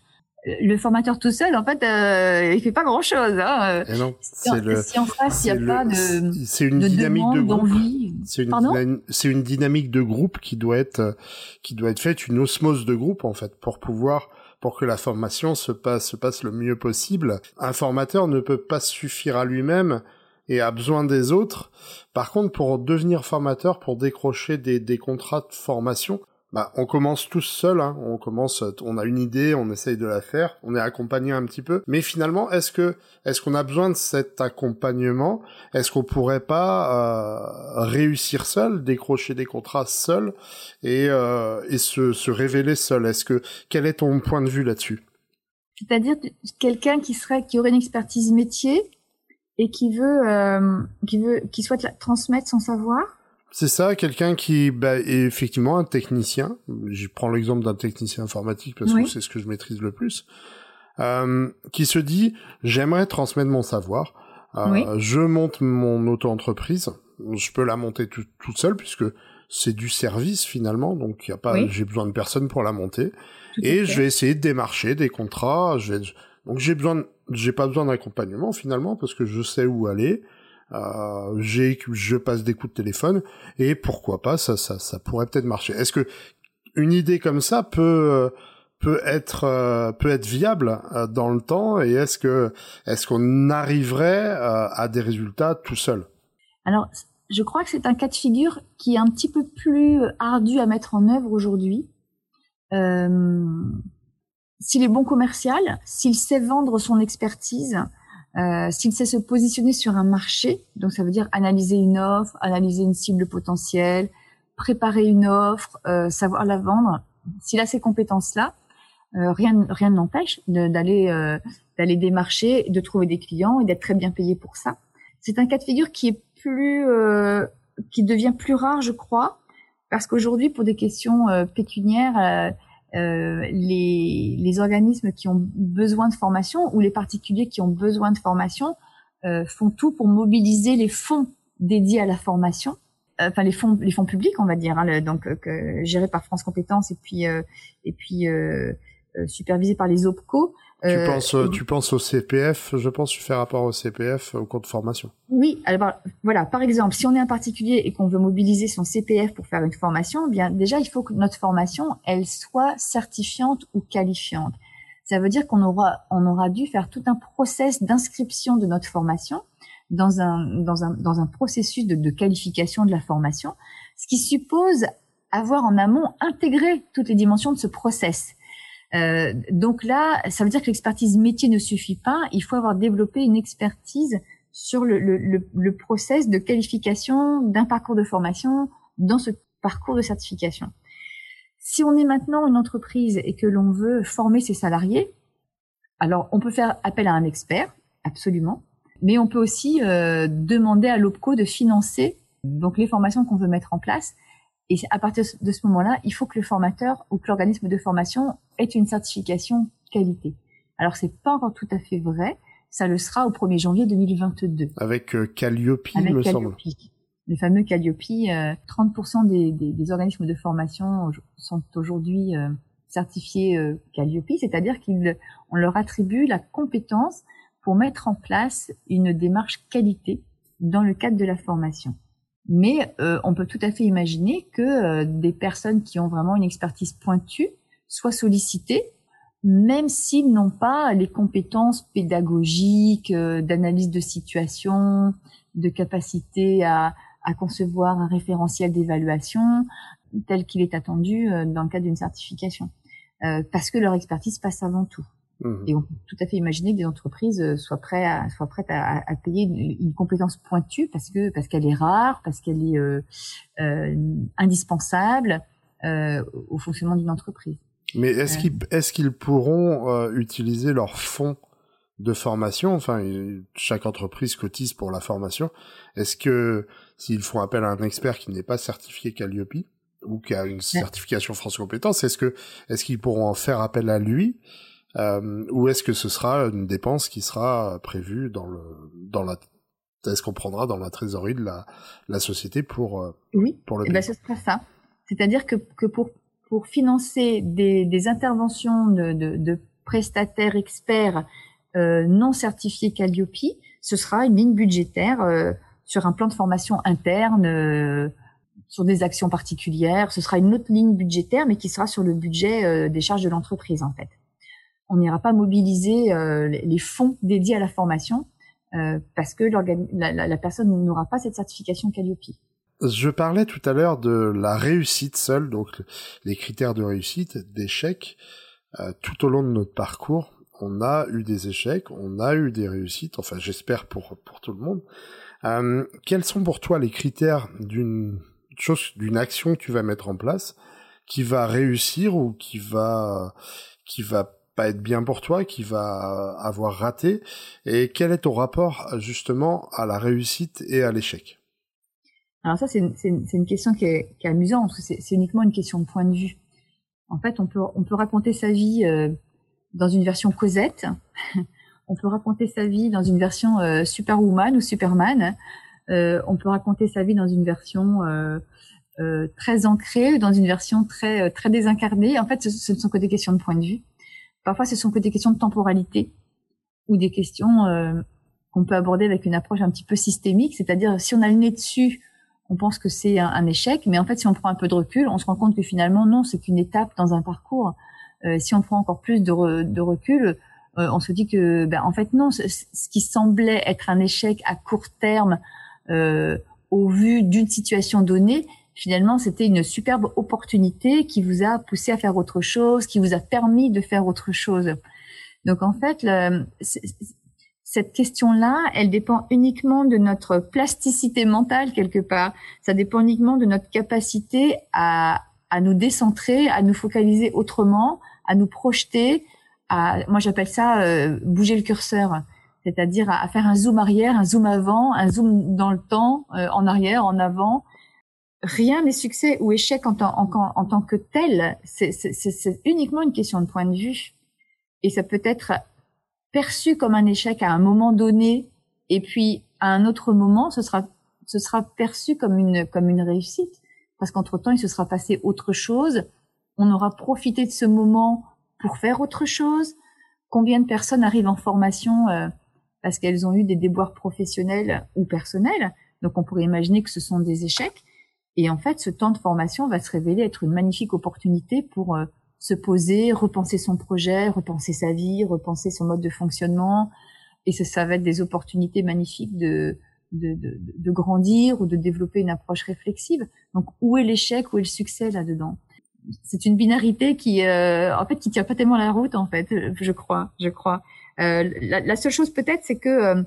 le formateur tout seul, en fait, euh, il fait pas grand chose. Hein. Et non, si, en, le, si en face il n'y a pas de, c'est une de dynamique demande, de groupe. C'est une, c'est une dynamique de groupe qui doit être, qui doit être faite, une osmose de groupe en fait, pour pouvoir, pour que la formation se passe, se passe le mieux possible. Un formateur ne peut pas suffire à lui-même et a besoin des autres. Par contre, pour devenir formateur, pour décrocher des, des contrats de formation, bah, on commence tous seuls, hein. on commence, on a une idée, on essaye de la faire, on est accompagné un petit peu. Mais finalement, est-ce que, est-ce qu'on a besoin de cet accompagnement? Est-ce qu'on pourrait pas euh, réussir seul, décrocher des contrats seul et, euh, et se, se révéler seul? Est-ce que, quel est ton point de vue là-dessus? C'est-à-dire quelqu'un qui serait, qui aurait une expertise métier et qui veut, euh, qui veut, qui souhaite transmettre son savoir? C'est ça, quelqu'un qui bah, est effectivement un technicien. Je prends l'exemple d'un technicien informatique parce que c'est ce que je maîtrise le plus. Euh, qui se dit j'aimerais transmettre mon savoir. Euh, Je monte mon auto-entreprise. Je peux la monter tout, toute seule puisque c'est du service finalement, donc il y a pas, j'ai besoin de personne pour la monter. et je vais essayer de démarcher des contrats. Je vais, donc j'ai besoin, j'ai pas besoin d'accompagnement finalement parce que je sais où aller. Euh, j'ai, je passe des coups de téléphone et pourquoi pas, ça, ça, ça pourrait peut-être marcher. Est-ce que une idée comme ça peut peut être euh, peut être viable euh, dans le temps et est-ce que est-ce qu'on arriverait à des résultats tout seul? Alors, je crois que c'est un cas de figure qui est un petit peu plus ardu à mettre en œuvre aujourd'hui. s'il est bon commercial, s'il sait vendre son expertise, Euh, s'il sait se positionner sur un marché, donc ça veut dire analyser une offre, analyser une cible potentielle, préparer une offre, euh, savoir la vendre. S'il a ces compétences-là, euh, rien rien ne l'empêche d'aller euh, d'aller démarcher, de trouver des clients et d'être très bien payé pour ça. C'est un cas de figure qui est plus euh, qui devient plus rare, je crois, parce qu'aujourd'hui, pour des questions pécuniaires, les, les organismes qui ont besoin de formation ou les particuliers qui ont besoin de formation font tout pour mobiliser les fonds dédiés à la formation enfin les fonds les fonds publics on va dire hein, donc euh, gérés par France Compétences et puis euh, et puis euh, supervisés par les OPCO. Tu penses tu penses au CPF, je pense tu fais rapport au CPF au cours de formation. Oui, alors voilà, par exemple, si on est un particulier et qu'on veut mobiliser son CPF pour faire une formation, eh bien déjà il faut que notre formation elle soit certifiante ou qualifiante. Ça veut dire qu'on aura on aura dû faire tout un process d'inscription de notre formation dans un, dans un, dans un processus de, de qualification de la formation, ce qui suppose avoir en amont intégré toutes les dimensions de ce process. Euh, donc là, ça veut dire que l'expertise métier ne suffit pas. Il faut avoir développé une expertise sur le, le, le, le process de qualification d'un parcours de formation dans ce parcours de certification. Si on est maintenant une entreprise et que l'on veut former ses salariés, alors on peut faire appel à un expert, absolument mais on peut aussi euh, demander à l'OPCO de financer donc les formations qu'on veut mettre en place. Et à partir de ce moment-là, il faut que le formateur ou que l'organisme de formation ait une certification qualité. Alors c'est pas encore tout à fait vrai, ça le sera au 1er janvier 2022. Avec euh, Calliope, Avec me Calliope. semble. Le fameux Calliope, 30% euh, des, des, des, organismes de formation sont aujourd'hui euh, certifiés Calliope, c'est-à-dire qu'on leur attribue la compétence pour mettre en place une démarche qualité dans le cadre de la formation. Mais euh, on peut tout à fait imaginer que euh, des personnes qui ont vraiment une expertise pointue soient sollicitées, même s'ils n'ont pas les compétences pédagogiques, euh, d'analyse de situation, de capacité à, à concevoir un référentiel d'évaluation tel qu'il est attendu dans le cadre d'une certification, parce que leur expertise passe avant tout. Mmh. Et on peut tout à fait imaginer que des entreprises euh, soient prêtes à, soient prêtes à, à payer une, compétence pointue parce que parce qu'elle est rare, parce qu'elle est euh, euh, indispensable euh, au fonctionnement d'une entreprise. Mais est-ce qu'ils est-ce qu'ils pourront euh, utiliser leurs fonds de formation? Enfin, chaque entreprise cotise pour la formation. Est-ce que s'ils font appel à un expert qui n'est pas certifié Calliope ou qui a une certification France Compétences, est-ce que est-ce qu'ils pourront en faire appel à lui euh, ou est-ce que ce sera une dépense qui sera prévue dans le dans la est-ce qu'on prendra dans la trésorerie de la, la société pour euh, oui. pour le eh ben ce sera ça. C'est-à-dire que, que pour pour financer des, des interventions de, de, de prestataires experts euh, non certifiés Calliope ce sera une ligne budgétaire euh, sur un plan de formation interne euh, sur des actions particulières. Ce sera une autre ligne budgétaire mais qui sera sur le budget euh, des charges de l'entreprise en fait on n'ira pas mobiliser euh, les fonds dédiés à la formation euh, parce que la, la, personne n'aura pas cette certification Calliope. Je parlais tout à l'heure de la réussite seule, donc les critères de réussite, d'échec. Euh, tout au long de notre parcours, on a eu des échecs, on a eu des réussites, enfin j'espère pour, pour tout le monde. Euh, quels sont pour toi les critères d'une chose, d'une action que tu vas mettre en place qui va réussir ou qui va, qui va être bien pour toi, qui va avoir raté Et quel est ton rapport justement à la réussite et à l'échec? Alors ça, c'est une, question qui est, amusante, c'est uniquement une question de point de vue. En fait, on peut, on peut raconter sa vie euh, dans une version Cosette, on peut raconter sa vie dans une version euh, Superwoman ou Superman, euh, on peut raconter sa vie dans une version euh, euh, très ancrée, dans une version très très désincarnée. En fait, ce ne sont que des questions de point de vue. Parfois, ce sont que des questions de temporalité ou des questions euh, qu'on peut aborder avec une approche un petit peu systémique, c'est-à-dire si on a le nez dessus, on pense que c'est un, échec, mais en fait, si on prend un peu de recul, on se rend compte que finalement, non, c'est qu'une étape dans un parcours. Euh, si on prend encore plus de, recul, euh, on se dit que, ben, en fait, non, ce, qui semblait être un échec à court terme au vu d'une situation donnée, finalement, c'était une superbe opportunité qui vous a poussé à faire autre chose, qui vous a permis de faire autre chose. Donc en fait, cette question-là, elle dépend uniquement de notre plasticité mentale quelque part. Ça dépend uniquement de notre capacité à, à nous décentrer, à nous focaliser autrement, à nous projeter. À, moi, j'appelle ça euh, bouger le curseur, c'est-à-dire à, faire un zoom arrière, un zoom avant, un zoom dans le temps, euh, en arrière, en avant. Rien n'est succès ou échec en, tant, que tel. C'est uniquement une question de point de vue. Et ça peut être perçu comme un échec à un moment donné, et puis à un autre moment, ce sera, perçu comme une, réussite, parce qu'entre temps, il se sera passé autre chose. On aura profité de ce moment pour faire autre chose. Combien de personnes arrivent en formation euh, parce qu'elles ont eu des déboires professionnels ou personnels? Donc, on pourrait imaginer que ce sont des échecs. Et en fait, ce temps de formation va se révéler être une magnifique opportunité pour euh, se poser, repenser son projet, repenser sa vie, repenser son mode de fonctionnement. Et ça, ça va être des opportunités magnifiques de, de, de, de grandir ou de développer une approche réflexive. Donc, où est l'échec, où est le succès là-dedans? C'est une binarité qui, euh, en fait, qui tient pas tellement la route, en fait, je crois. Je crois. Euh, la, la, seule chose peut-être, c'est que euh,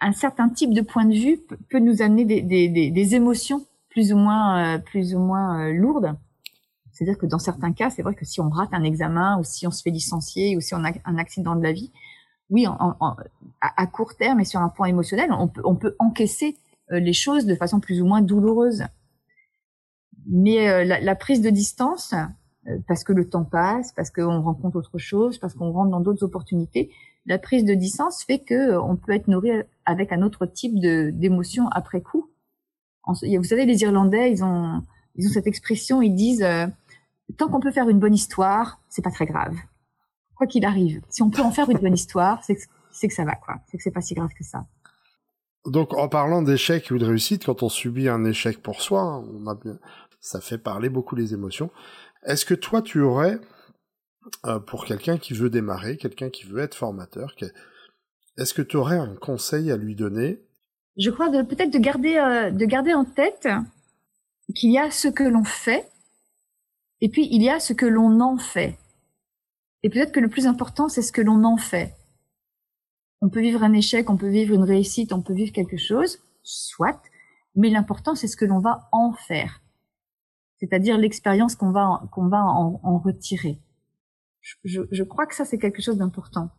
un certain type de point de vue peut nous amener des, des, des, des émotions plus ou moins, euh, plus ou moins euh, lourdes c'est-à-dire que dans certains cas, c'est vrai que si on rate un examen ou si on se fait licencier ou si on a un accident de la vie, oui, à, court terme et sur un point émotionnel, on peut, encaisser euh, les choses de façon plus ou moins douloureuse. Mais euh, la, prise de distance, parce que le temps passe, parce qu'on rencontre autre chose, parce qu'on rentre dans d'autres opportunités, la prise de distance fait que on peut être nourri avec un autre type d'émotion après coup. Vous savez, les Irlandais, ils ont ils ont cette expression, ils disent tant qu'on peut faire une bonne histoire, c'est pas très grave. Quoi qu'il arrive, si on peut en faire une bonne histoire, c'est que, ça va, quoi. C'est que c'est pas si grave que ça. Donc, en parlant d'échec ou de réussite, quand on subit un échec pour soi, ça fait parler beaucoup les émotions. Est-ce que toi, tu aurais, euh, pour quelqu'un qui veut démarrer, quelqu'un qui veut être formateur, est-ce que tu aurais un conseil à lui donner Je crois peut-être de garder, euh, de garder en tête qu'il y a ce que l'on fait et puis, il y a ce que l'on en fait. Et peut-être que le plus important, c'est ce que l'on en fait. On peut vivre un échec, on peut vivre une réussite, on peut vivre quelque chose, soit, mais l'important, c'est ce que l'on va en faire. C'est-à-dire l'expérience qu'on va, qu'on va en, retirer. Je, je, crois que ça, c'est quelque chose d'important.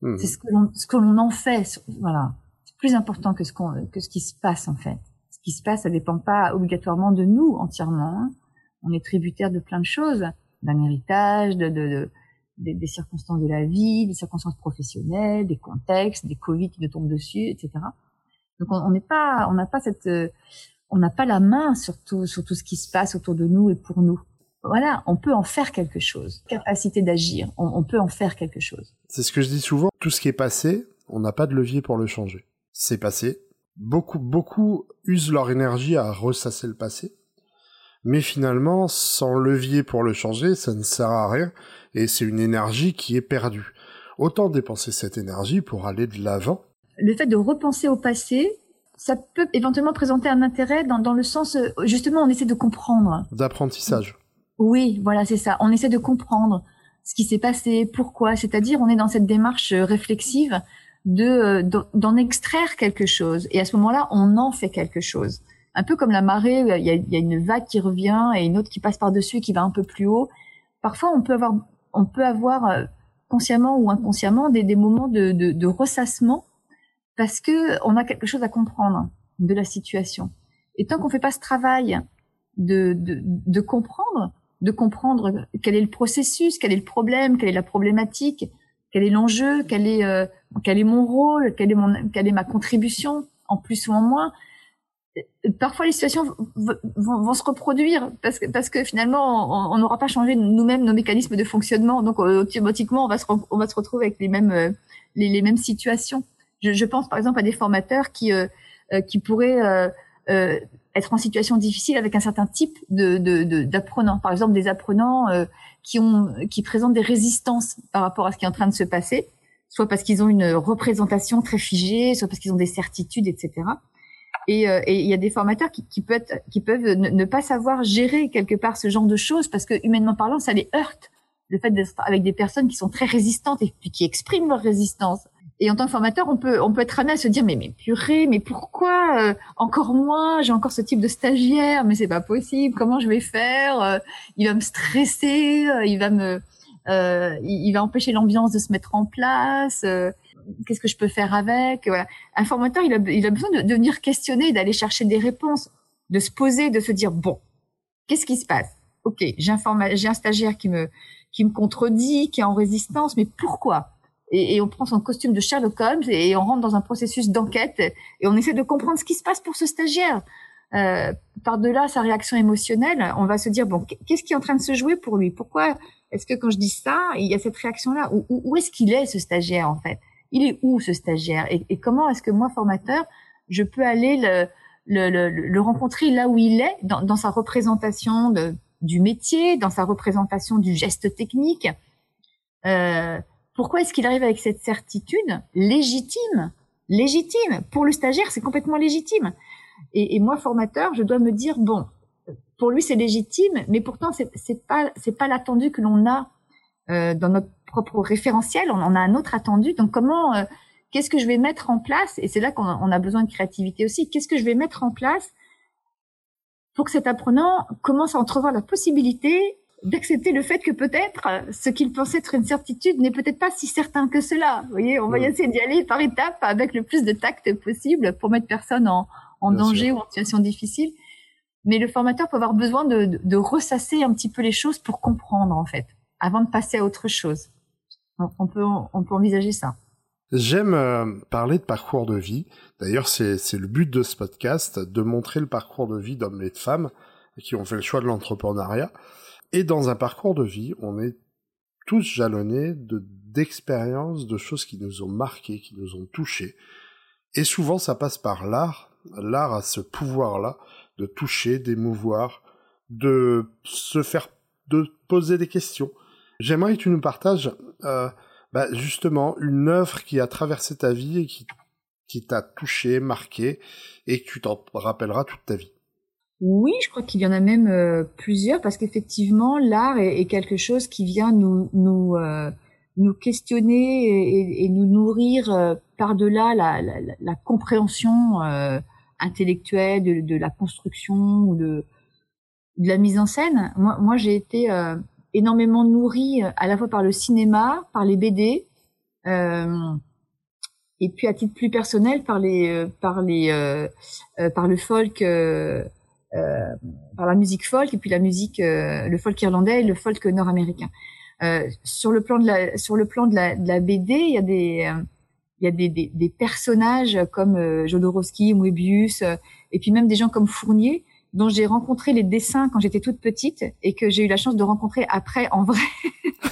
Mmh. C'est ce que l'on, ce que l'on en fait. Voilà. Plus important que ce qu'on, que ce qui se passe, en fait. Ce qui se passe, ça dépend pas obligatoirement de nous entièrement. Hein on est tributaire de plein de choses, d'un héritage, de, de, des, circonstances de la vie, des circonstances professionnelles, des contextes, des Covid qui nous tombent dessus, etc. Donc on n'est pas, on n'a pas cette, on n'a pas la main sur tout, sur tout ce qui se passe autour de nous et pour nous. Voilà, on peut en faire quelque chose. Capacité d'agir, on peut en faire quelque chose. C'est ce que je dis souvent. Tout ce qui est passé, on n'a pas de levier pour le changer. C'est passé. Beaucoup, beaucoup usent leur énergie à ressasser le passé mais finalement, sans levier pour le changer, ça ne sert à rien, et c'est une énergie qui est perdue. Autant dépenser cette énergie pour aller de l'avant. Le fait de repenser au passé, ça peut éventuellement présenter un intérêt dans, dans le sens, euh, justement, on essaie de comprendre. D'apprentissage. Oui, voilà, c'est ça. On essaie de comprendre ce qui s'est passé, pourquoi. C'est-à-dire, on est dans cette démarche euh, réflexive de euh, d'en extraire quelque chose. Et à ce moment-là, on en fait quelque chose un peu comme la marée, il y a, une vague qui revient et une autre qui passe par-dessus qui va un peu plus haut. Parfois, on peut avoir, on peut avoir euh, consciemment ou inconsciemment des, des moments de, de, de, ressassement parce que on a quelque chose à comprendre de la situation. Et tant qu'on fait pas ce travail de, de, de comprendre, de comprendre quel est le processus, quel est le problème, quelle est la problématique, quel est l'enjeu, quel est euh, quel est mon rôle, quelle est mon quelle est ma contribution en plus ou en moins, parfois les situations vont, se reproduire parce que parce que finalement on n'aura pas changé nous-mêmes nos mécanismes de fonctionnement. Donc euh, automatiquement on va se on va se retrouver avec les mêmes euh, les, mêmes situations. Je, je, pense par exemple à des formateurs qui euh, qui pourraient être en situation difficile avec un certain type de d'apprenants. Par exemple des apprenants qui ont qui présentent des résistances par rapport à ce qui est en train de se passer soit parce qu'ils ont une représentation très figée soit parce qu'ils ont des certitudes etc euh, et il y a des formateurs qui, qui, peut être, qui peuvent ne, pas savoir gérer quelque part ce genre de choses parce que humainement parlant, ça les heurte. Le fait d'être avec des personnes qui sont très résistantes et puis qui expriment leur résistance. Et en tant que formateur, on peut, on peut être amené à se dire, mais, mais purée, mais pourquoi euh, encore moi J'ai encore ce type de stagiaire, mais c'est pas possible. Comment je vais faire euh, Il va me stresser, euh, il va me, il, va empêcher l'ambiance de se mettre en place. Qu'est-ce que je peux faire avec Un formateur, il a, il a besoin de, de venir questionner, d'aller chercher des réponses, de se poser, de se dire, bon, qu'est-ce qui se passe? Ok, j'ai un, stagiaire qui me, qui me contredit, qui est en résistance, mais pourquoi? Et, et, on prend son costume de Sherlock Holmes et on rentre dans un processus d'enquête et on essaie de comprendre ce qui se passe pour ce stagiaire. Euh, Par-delà sa réaction émotionnelle, on va se dire bon, qu'est-ce qui est en train de se jouer pour lui? Pourquoi est-ce que quand je dis ça, il y a cette réaction-là Où, est-ce qu'il est ce stagiaire en fait? Il est où ce stagiaire? Et, et comment est-ce que moi formateur, je peux aller le, le, le, le rencontrer là où il est, dans, dans sa représentation de, du métier, dans sa représentation du geste technique? Euh, pourquoi est-ce qu'il arrive avec cette certitude légitime Légitime? Pour le stagiaire, c'est complètement légitime. Et, et, moi, formateur, je dois me dire, bon, pour lui, c'est légitime, mais pourtant, c'est pas, c'est pas l'attendu que l'on a euh, dans notre propre référentiel. On en a un autre attendu. Donc, comment, euh, qu'est-ce que je vais mettre en place? Et c'est là qu'on a besoin de créativité aussi. Qu'est-ce que je vais mettre en place pour que cet apprenant? Commence à entrevoir la possibilité d'accepter le fait que peut-être euh, ce qu'il pensait être une certitude n'est peut-être pas si certain que cela? Vous voyez, on va essayer d'y aller par étapes avec le plus de tact possible pour mettre personne en, en danger ou en situation difficile. Mais le formateur peut avoir besoin de, ressasser un petit peu les choses pour comprendre en fait, avant de passer à autre chose. on peut, on peut envisager ça. J'aime euh, parler de parcours de vie. D'ailleurs, c'est le but de ce podcast, de montrer le parcours de vie d'hommes et de femmes qui ont fait le choix de l'entrepreneuriat. Et dans un parcours de vie, on est tous jalonnés de d'expériences, de choses qui nous ont marqués, qui nous ont touchés. Et souvent, ça passe par l'art. L'art a ce pouvoir-là de toucher, d'émouvoir, de se faire, de poser des questions. J'aimerais que tu nous partages euh, bah, justement une œuvre qui a traversé ta vie et qui, qui t'a touché, marqué, et que tu t'en rappelleras toute ta vie. Oui, je crois qu'il y en a même euh, plusieurs parce qu'effectivement, l'art est, quelque chose qui vient nous nous euh, nous questionner et, et nous nourrir euh, par-delà la, la, la, compréhension intellectuelle de, de, la construction ou de, de la mise en scène. Moi, moi j'ai été énormément nourrie à la fois par le cinéma, par les BD, et puis à titre plus personnel par les par les par le folk euh, par la musique folk et puis la musique, euh, le folk irlandais et le folk nord-américain. Euh, sur le plan de la, sur le plan de la, de la BD, il y a des il y a des, des, des personnages comme euh, Jodorowsky, Moebius, et puis même des gens comme Fournier, dont j'ai rencontré les dessins quand j'étais toute petite et que j'ai eu la chance de rencontrer après en vrai.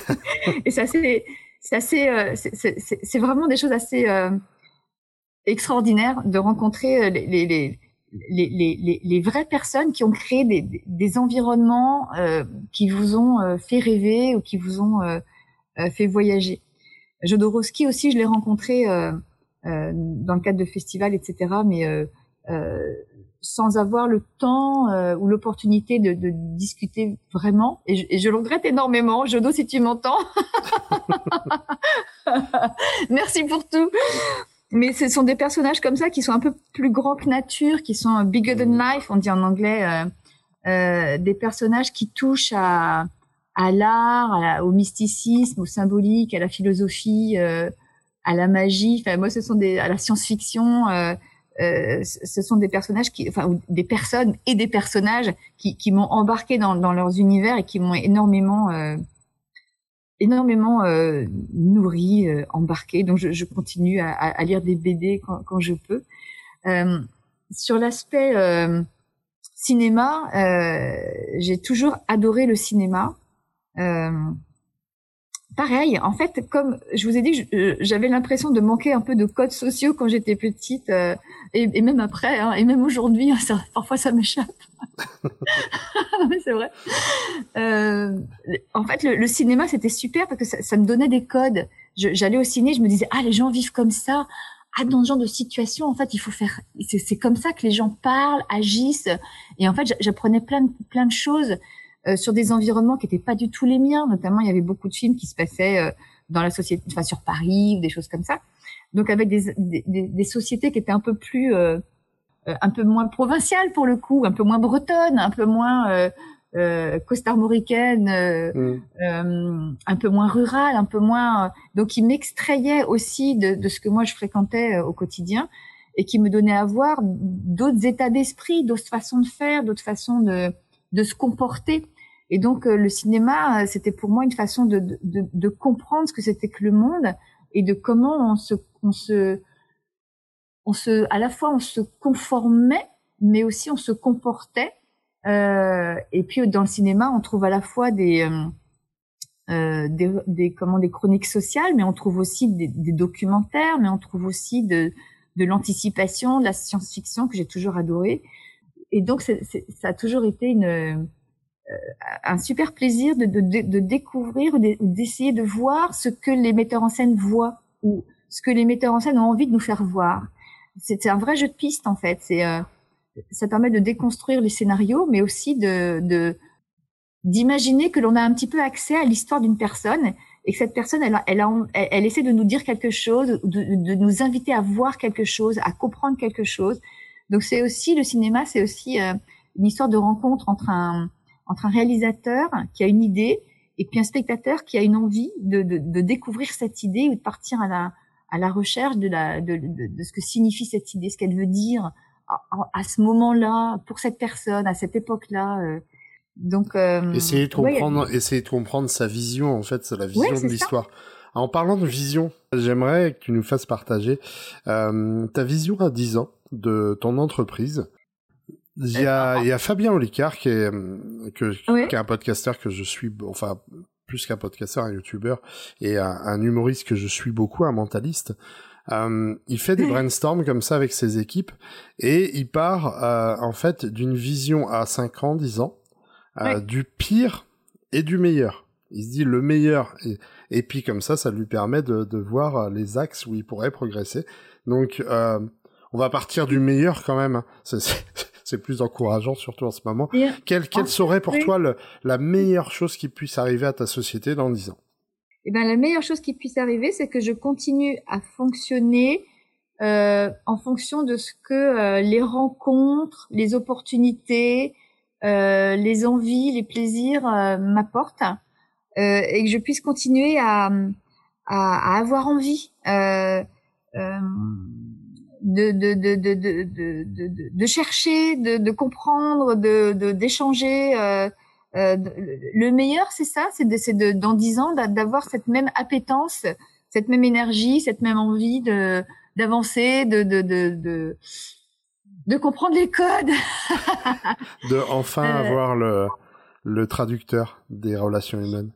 et c'est assez, c'est c'est vraiment des choses assez extraordinaires de rencontrer les, les, les, les, les, vraies personnes qui ont créé des, des environnements euh, qui vous ont euh, fait rêver ou qui vous ont euh, fait voyager. Jodorowsky aussi, je l'ai rencontré dans le cadre de festivals, etc., mais sans avoir le temps ou l'opportunité de, de, discuter vraiment. Et je, et je, le regrette énormément. Jodo, si tu m'entends. Merci pour tout mais ce sont des personnages comme ça qui sont un peu plus grands que nature, qui sont bigger than mm. life, on dit en anglais, euh, euh, des personnages qui touchent à, à l'art, au mysticisme, au symbolique, à la philosophie, euh, à la magie. Enfin, moi, ce sont des à la science-fiction. Euh, euh, ce sont des personnages qui, enfin, des personnes et des personnages qui, qui m'ont embarqué dans, dans leurs univers et qui m'ont énormément euh, énormément euh, nourri, euh, embarqué. Donc je, je continue à, à, lire des BD quand, quand je peux. Sur l'aspect cinéma, j'ai toujours adoré le cinéma. Pareil, en fait, comme je vous ai dit, j'avais l'impression de manquer un peu de codes sociaux quand j'étais petite, et, et, même après, hein, et même aujourd'hui, hein, parfois ça m'échappe. c'est vrai. Euh, en fait, le, cinéma, c'était super parce que ça, me donnait des codes. J'allais au ciné, je me disais, ah, les gens vivent comme ça. Ah, dans ce genre de situation, en fait, il faut faire. C'est comme ça que les gens parlent, agissent. Et en fait, j'apprenais plein plein de choses euh, sur des environnements qui n'étaient pas du tout les miens. Notamment, il y avait beaucoup de films qui se passaient euh, dans la société, enfin sur Paris ou des choses comme ça. donc avec des, des, des, sociétés qui étaient un peu plus, euh, euh, un peu moins provinciales pour le coup, un peu moins bretonnes, un peu moins euh, euh, costarmoricaines, mm. un peu moins rurales, un peu moins. donc, qui m'extrayaient aussi de, de, ce que moi je fréquentais au quotidien et qui me donnait à voir d'autres états d'esprit, d'autres façons de faire, d'autres façons de, de se comporter. Et donc le cinéma, c'était pour moi une façon de, de, de comprendre ce que c'était que le monde et de comment on se, on se, on se, à la fois on se conformait, mais aussi on se comportait. Euh, et puis dans le cinéma, on trouve à la fois des, euh, euh des, des, comment, des chroniques sociales, mais on trouve aussi des, des documentaires, mais on trouve aussi de, de l'anticipation, de la science-fiction que j'ai toujours adoré. Et donc ça a toujours été une euh, un super plaisir de, de, de découvrir, d'essayer de voir ce que les metteurs en scène voient ou ce que les metteurs en scène ont envie de nous faire voir. C'est un vrai jeu de piste en fait. C'est euh, ça permet de déconstruire les scénarios, mais aussi de d'imaginer que l'on a un petit peu accès à l'histoire d'une personne et que cette personne, elle, elle, elle, essaie de nous dire quelque chose, de, nous inviter à voir quelque chose, à comprendre quelque chose. Donc c'est aussi le cinéma, c'est aussi euh, une histoire de rencontre entre un entre un réalisateur qui a une idée et puis un spectateur qui a une envie de, de, de découvrir cette idée ou de partir à la, à la recherche de, la, de, de, ce que signifie cette idée, ce qu'elle veut dire à, à ce moment-là, pour cette personne, à cette époque-là. Euh. Donc, euh, essayer de comprendre, essayer de comprendre sa vision. En fait, c'est la vision de l'histoire. En parlant de vision, j'aimerais que tu nous fasses partager euh, ta vision à 10 ans de ton entreprise. Il y a, il y a Fabien Olicard qui est, que, qui est un podcasteur que je suis, enfin, plus qu'un podcasteur, un youtubeur et un, humoriste que je suis beaucoup, un mentaliste. Euh, il fait des brainstorms comme ça avec ses équipes et il part euh, en fait d'une vision à 5 ans, 10 ans, euh, du pire et du meilleur. Il se dit le meilleur et, et puis comme ça, ça lui permet de, de voir les axes où il pourrait progresser. Donc euh, on va partir du meilleur quand même. Hein. c'est plus encourageant, surtout en ce moment. quelle, quelle serait pour toi le, la meilleure chose qui puisse arriver à ta société dans 10 ans? Eh ben, la meilleure chose qui puisse arriver, c'est que je continue à fonctionner euh, en fonction de ce que euh, les rencontres, les opportunités, euh, les envies, les plaisirs euh, m'apportent, euh, et que je puisse continuer à, à, à avoir envie. Euh, de, de, de, de, de, de, de chercher, de, de comprendre, de, d'échanger. Euh, euh, le meilleur, c'est ça, c'est de, c'est de, dans dix ans d'avoir cette même appétence, cette même énergie, cette même envie de d'avancer, de, de, de, de, de comprendre les codes. de enfin euh. avoir le, le traducteur des relations humaines.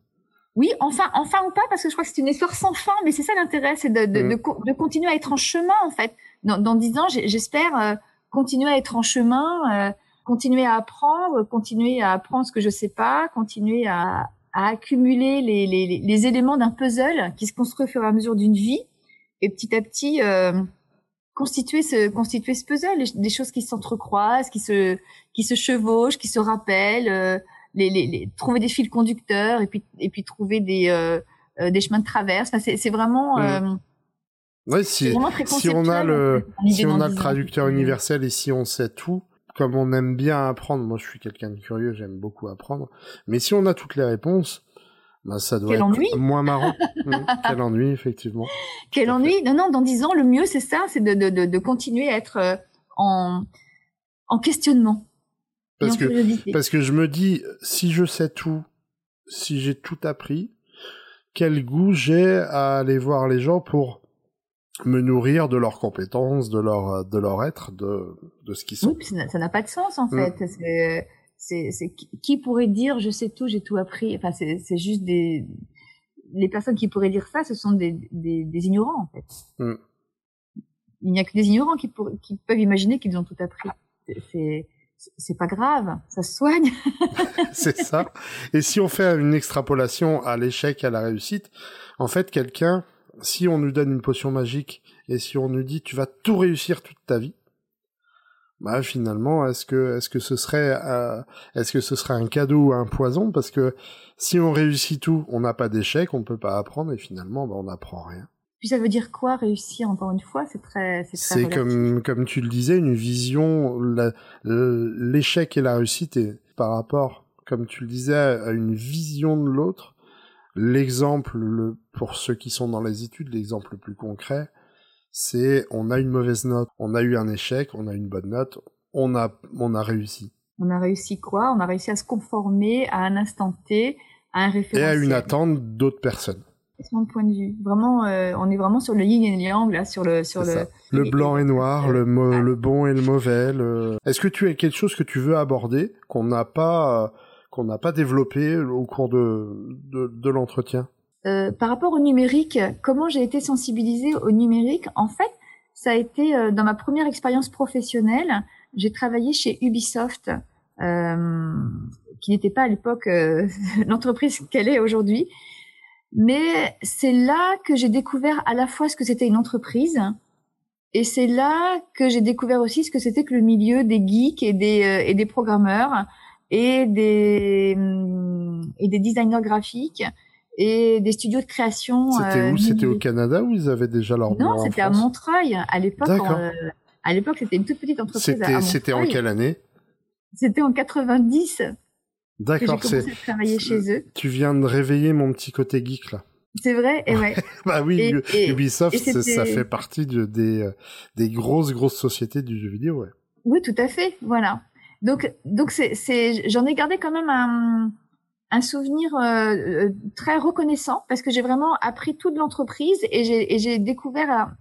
Oui, enfin, enfin ou pas, parce que je crois que c'est une histoire sans fin, mais c'est ça l'intérêt, c'est de, de, mm. de, continuer à être en chemin, en fait. Dans, dans dix ans, j'espère euh, continuer à être en chemin, euh, continuer à apprendre, continuer à apprendre ce que je sais pas, continuer à, à accumuler les, les, les éléments d'un puzzle qui se construit au fur et à mesure d'une vie, et petit à petit euh, constituer ce constituer ce puzzle, des choses qui s'entrecroisent, qui se qui se chevauchent, qui se rappellent les, les, trouver des fils conducteurs et puis et puis trouver des euh, euh des chemins de traverse. Enfin, c'est vraiment mm. Euh, si, si on a le si on a le traducteur universel et si on sait tout, comme on aime bien apprendre, moi je suis quelqu'un de curieux, j'aime beaucoup apprendre, mais si on a toutes les réponses, bah, ça doit être moins marrant. Mm. quel ennui, effectivement. Quel ennui. Non, non, dans dix ans, le mieux, c'est ça, c'est de, de, de, de, continuer à être euh, en, en questionnement. Parce que, parce que je me dis, si je sais tout, si j'ai tout appris, quel goût j'ai à aller voir les gens pour me nourrir de leurs compétences, de leur, de leur être, de, de ce qu'ils sont. Oui, ça n'a pas de sens, en mm. fait. C'est, c'est, qui pourrait dire je sais tout, j'ai tout appris. Enfin, c'est, c'est juste des, les personnes qui pourraient dire ça, ce sont des, des, des ignorants, en fait. Mm. Il n'y a que des ignorants qui, pour, qui peuvent imaginer qu'ils ont tout appris. C'est, c'est pas grave, ça se soigne. c'est ça. Et si on fait une extrapolation à l'échec et à la réussite, en fait, quelqu'un, si on nous donne une potion magique et si on nous dit tu vas tout réussir toute ta vie, bah finalement, est-ce que est-ce que ce serait euh, est-ce que ce serait un cadeau ou un poison? Parce que si on réussit tout, on n'a pas d'échec, on peut pas apprendre et finalement, bah, on n'apprend rien. Puis ça veut dire quoi réussir encore une fois? C'est très, c'est très. C'est comme comme tu le disais, une vision. L'échec et la réussite est par rapport, comme tu le disais, à une vision de l'autre. L'exemple, pour ceux qui sont dans les études, l'exemple le plus concret, c'est on a une mauvaise note, on a eu un échec, on a une bonne note, on a on a réussi. On a réussi quoi? On a réussi à se conformer à un instant T, à un référentiel. Et à une attente d'autres personnes. C'est mon point de vue. Vraiment, euh, on est vraiment sur le yin et le yang là, sur le sur le. Le blanc et noir, le le bon et le mauvais. Est-ce que tu as quelque chose que tu veux aborder qu'on n'a pas qu'on n'a pas développé au cours de de, de l'entretien euh, Par rapport au numérique, comment j'ai été sensibilisée au numérique? En fait, ça a été euh, dans ma première expérience professionnelle. J'ai travaillé chez Ubisoft, euh, qui n'était pas à l'époque euh, l'entreprise qu'elle est aujourd'hui. Mais c'est là que j'ai découvert à la fois ce que c'était une entreprise, et c'est là que j'ai découvert aussi ce que c'était que le milieu des geeks et des, euh, et des programmeurs et des, et des designers graphiques et des studios de création. C'était où? C'était au Canada où ils avaient déjà leur Non, c'était à Montreuil. À l'époque, à l'époque, c'était une toute petite entreprise. C'était en quelle année? C'était en 90. D'accord, c'est. travailler chez eux. Tu viens de réveiller mon petit côté geek là. C'est vrai, et ouais. bah oui, Ubisoft, ça fait partie de, des, euh, des grosses, grosses sociétés du jeu vidéo, ouais. Oui, tout à fait, voilà. Donc, donc c'est, j'en ai gardé quand même un, un souvenir euh, euh, très reconnaissant parce que j'ai vraiment appris toute l'entreprise et j'ai, découvert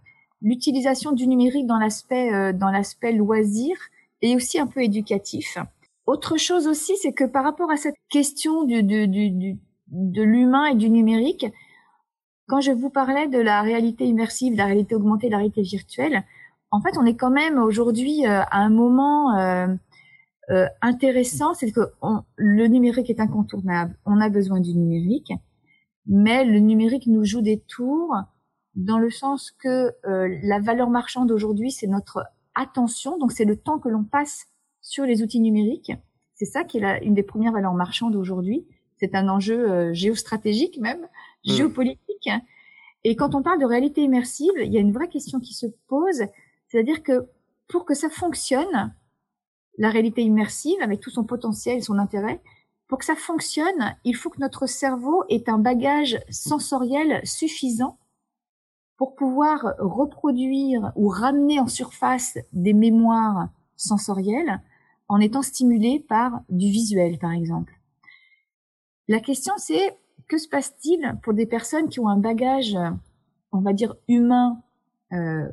l'utilisation du numérique dans l'aspect euh, dans l'aspect loisir et aussi un peu éducatif. Autre chose aussi, c'est que par rapport à cette question du, du, du, de l'humain et du numérique, quand je vous parlais de la réalité immersive, de la réalité augmentée, de la réalité virtuelle, en fait, on est quand même aujourd'hui euh, à un moment euh, intéressant, c'est que le numérique est incontournable. On a besoin du numérique, mais le numérique nous joue des tours dans le sens que euh, la valeur marchande aujourd'hui, c'est notre attention, donc c'est le temps que l'on passe sur les outils numériques. C'est ça qui est la, une des premières valeurs marchandes aujourd'hui. C'est un enjeu euh, géostratégique même, mmh. géopolitique. Et quand on parle de réalité immersive, il y a une vraie question qui se pose, c'est-à-dire que pour que ça fonctionne, la réalité immersive, avec tout son potentiel et son intérêt, pour que ça fonctionne, il faut que notre cerveau ait un bagage sensoriel suffisant pour pouvoir reproduire ou ramener en surface des mémoires sensorielles en étant stimulé par du visuel, par exemple. La question, c'est que se passe-t-il pour des personnes qui ont un bagage, on va dire, humain euh,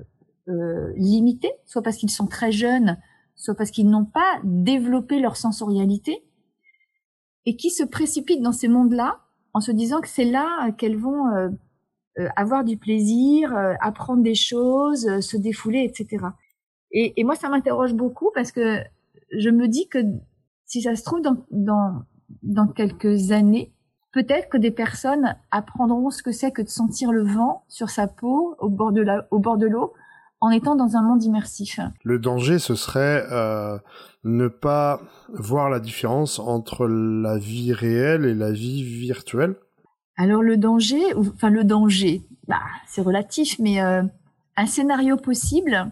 euh, limité, soit parce qu'ils sont très jeunes, soit parce qu'ils n'ont pas développé leur sensorialité, et qui se précipitent dans ces mondes-là en se disant que c'est là qu'elles vont euh, euh, avoir du plaisir, euh, apprendre des choses, euh, se défouler, etc. Et, et moi, ça m'interroge beaucoup parce que je me dis que si ça se trouve dans, dans, dans quelques années, peut-être que des personnes apprendront ce que c'est que de sentir le vent sur sa peau au bord de la, au bord de l'eau en étant dans un monde immersif. Le danger, ce serait euh, ne pas voir la différence entre la vie réelle et la vie virtuelle. Alors le danger, enfin le danger, bah, c'est relatif, mais euh, un scénario possible,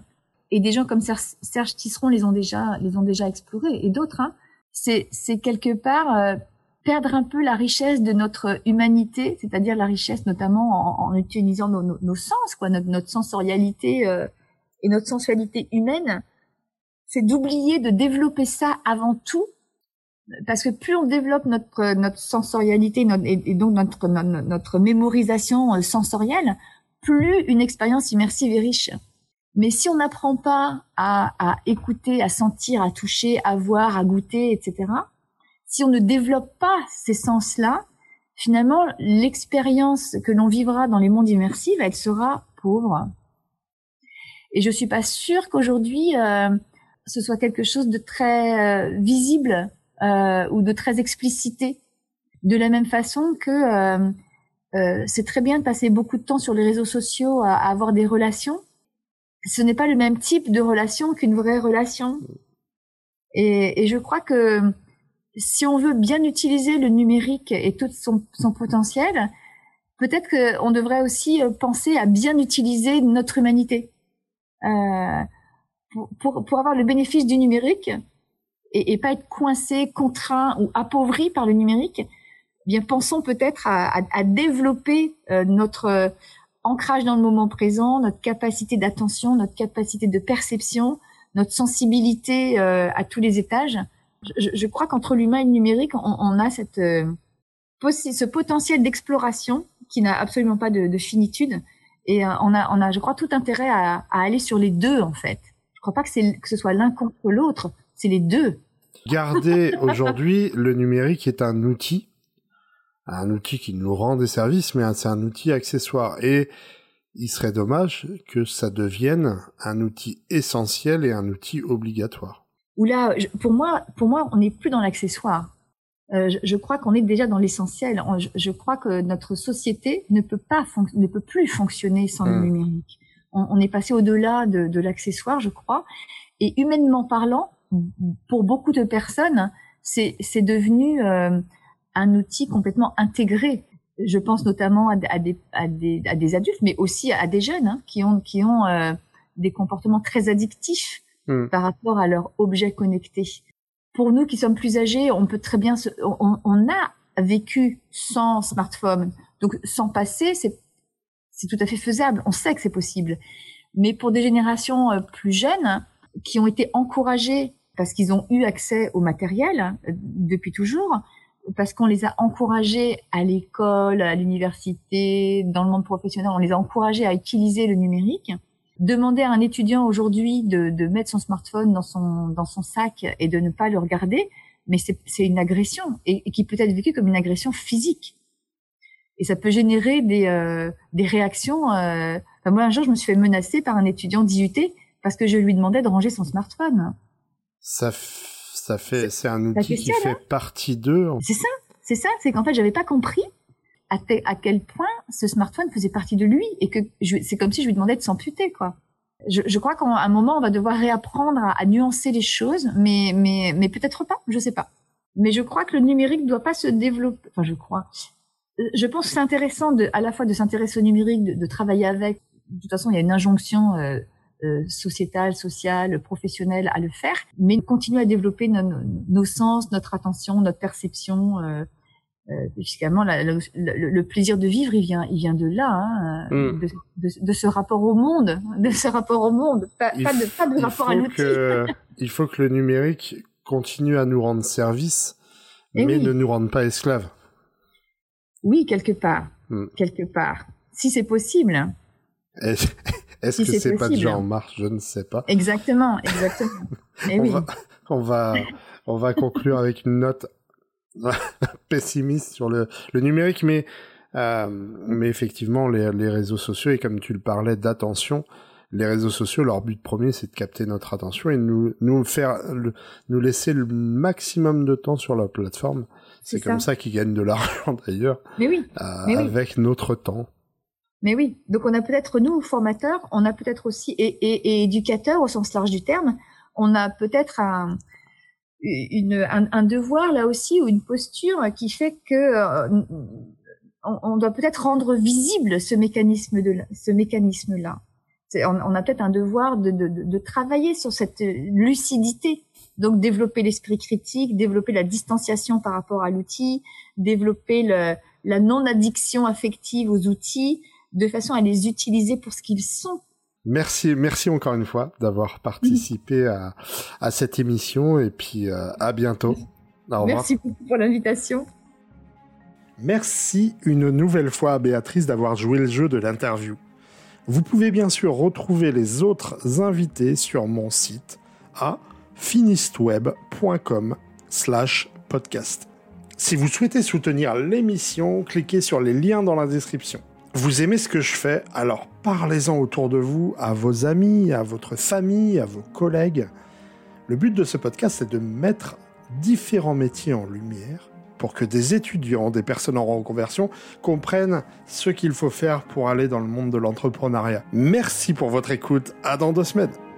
et des gens comme Serge Tisseron les ont déjà, les ont déjà explorés, et d'autres, hein, c'est, quelque part euh, perdre un peu la richesse de notre humanité, c'est-à-dire la richesse notamment en, en utilisant nos, nos, nos, sens, quoi, notre, notre sensorialité euh, et notre sensualité humaine, c'est d'oublier de développer ça avant tout parce que plus on développe notre notre sensorialité et, donc notre, notre, mémorisation euh, sensorielle, plus une expérience immersive est riche. Mais si on n'apprend pas à, à, écouter, à sentir, à toucher, à voir, à goûter, etc., si on ne développe pas ces sens-là, finalement, l'expérience que l'on vivra dans les mondes immersifs, elle sera pauvre. Et je suis pas sûre qu'aujourd'hui, euh, ce soit quelque chose de très euh, visible euh, ou de très explicité. De la même façon que euh, euh, c'est très bien de passer beaucoup de temps sur les réseaux sociaux à, avoir des relations. Ce n'est pas le même type de relation qu'une vraie relation. Et, et, je crois que si on veut bien utiliser le numérique et tout son, son potentiel, peut-être qu'on devrait aussi penser à bien utiliser notre humanité. Euh, pour, pour, pour, avoir le bénéfice du numérique et, et, pas être coincé, contraint ou appauvri par le numérique, eh bien pensons peut-être à, à, à, développer euh, notre euh, ancrage dans le moment présent, notre capacité d'attention, notre capacité de perception, notre sensibilité euh, à tous les étages. Je, je crois qu'entre l'humain et le numérique, on, on a cette, ce potentiel d'exploration qui n'a absolument pas de, de finitude et euh, on, a, on a, je crois, tout intérêt à, à aller sur les deux, en fait. Je crois pas que, c'est, que ce soit l'un contre l'autre, c'est les deux. Gardez aujourd'hui, le numérique est un outil, un outil qui nous rend des services, mais c'est un outil accessoire. Et il serait dommage que ça devienne un outil essentiel et un outil obligatoire. Oula, pour moi, pour moi, on n'est plus dans l'accessoire. Euh, je, crois qu'on est déjà dans l'essentiel. Je, crois que notre société ne peut pas ne peut plus fonctionner sans le hmm. numérique. On, est passé au-delà de, l'accessoire, je crois. Et humainement parlant, pour beaucoup de personnes, c'est devenu euh, un outil complètement intégré. Je pense notamment à, des, à, des, à des, adultes, mais aussi à des jeunes hein, qui ont, qui ont euh, des comportements très addictifs hmm. par rapport à leur objet connecté pour nous qui sommes plus âgés, on peut très bien, se, on, on, a vécu sans smartphone, donc sans passer, c'est c'est tout à fait faisable. On sait que c'est possible. Mais pour des générations euh, plus jeunes qui ont été encouragées parce qu'ils ont eu accès au matériel euh, depuis toujours, parce qu'on les a encouragés à l'école, à l'université, dans le monde professionnel, on les a encouragés à utiliser le numérique demander à un étudiant aujourd'hui de, de, mettre son smartphone dans son dans son sac et de ne pas le regarder, mais c'est une agression et, qui peut être vécue comme une agression physique. Et ça peut générer des euh, des réactions. Euh... Enfin, moi, un jour, je me suis fait menacer par un étudiant d'IUT parce que je lui demandais de ranger son smartphone. Ça, ça fait, c'est un outil qui fait hein partie d'eux. C'est ça, c'est ça, c'est qu'en fait, j'avais pas compris à, à, quel point ce smartphone faisait partie de lui et que c'est comme si je lui demandais de s'amputer quoi. Je, je crois qu'à un moment on va devoir réapprendre à, à, nuancer les choses, mais mais mais peut-être pas, je sais pas. Mais je crois que le numérique doit pas se développer. Enfin, je crois. Euh, je pense que c'est intéressant de, à la fois de s'intéresser au numérique, de, de, travailler avec. De toute façon, il y a une injonction euh, euh, sociétale, sociale, professionnelle à le faire, mais continuer à développer nos, nos sens, notre attention, notre perception. Euh, euh, fiscalement, le, plaisir de vivre, il vient, il vient de là, hein, hmm. de, ce rapport au monde, de ce rapport au monde, pas, de, pas de rapport à l'outil. il faut que le numérique continue à nous rendre service, eh mais ne nous rende pas esclaves. Oui, quelque part, hmm. quelque part, si c'est possible. Est-ce que c'est pas déjà en marche? Je ne sais pas. Exactement, exactement. Eh on, va, on va, on va conclure avec une note pessimiste sur le, le numérique, mais euh, mais effectivement les, les réseaux sociaux et comme tu le parlais d'attention, les réseaux sociaux, leur but premier, c'est de capter notre attention et nous nous faire nous laisser le maximum de temps sur la plateforme. C'est comme ça, qu'ils gagnent de l'argent d'ailleurs. Mais oui. Euh, avec notre temps. Mais oui. Donc on a peut-être nous formateurs, on a peut-être aussi et, et, et éducateurs au sens large du terme, on a peut-être un un, un, devoir là aussi ou une posture qui fait que euh, on, doit peut-être rendre visible ce mécanisme de ce mécanisme là. On, on, a peut-être un devoir de, de, de, travailler sur cette lucidité, donc développer l'esprit critique, développer la distanciation par rapport à l'outil, développer le, la non-addiction affective aux outils, de façon à les utiliser pour ce qu'ils sont Merci, merci encore une fois d'avoir participé à, à, cette émission et puis euh, à bientôt. Au merci beaucoup pour l'invitation. Merci une nouvelle fois à Béatrice d'avoir joué le jeu de l'interview. Vous pouvez bien sûr retrouver les autres invités sur mon site à finistweb.com slash podcast. Si vous souhaitez soutenir l'émission, cliquez sur les liens dans la description. Vous aimez ce que je fais, alors parlez-en autour de vous, à vos amis, à votre famille, à vos collègues. Le but de ce podcast, c'est de mettre différents métiers en lumière pour que des étudiants, des personnes en reconversion comprennent ce qu'il faut faire pour aller dans le monde de l'entrepreneuriat. Merci pour votre écoute, à dans deux semaines.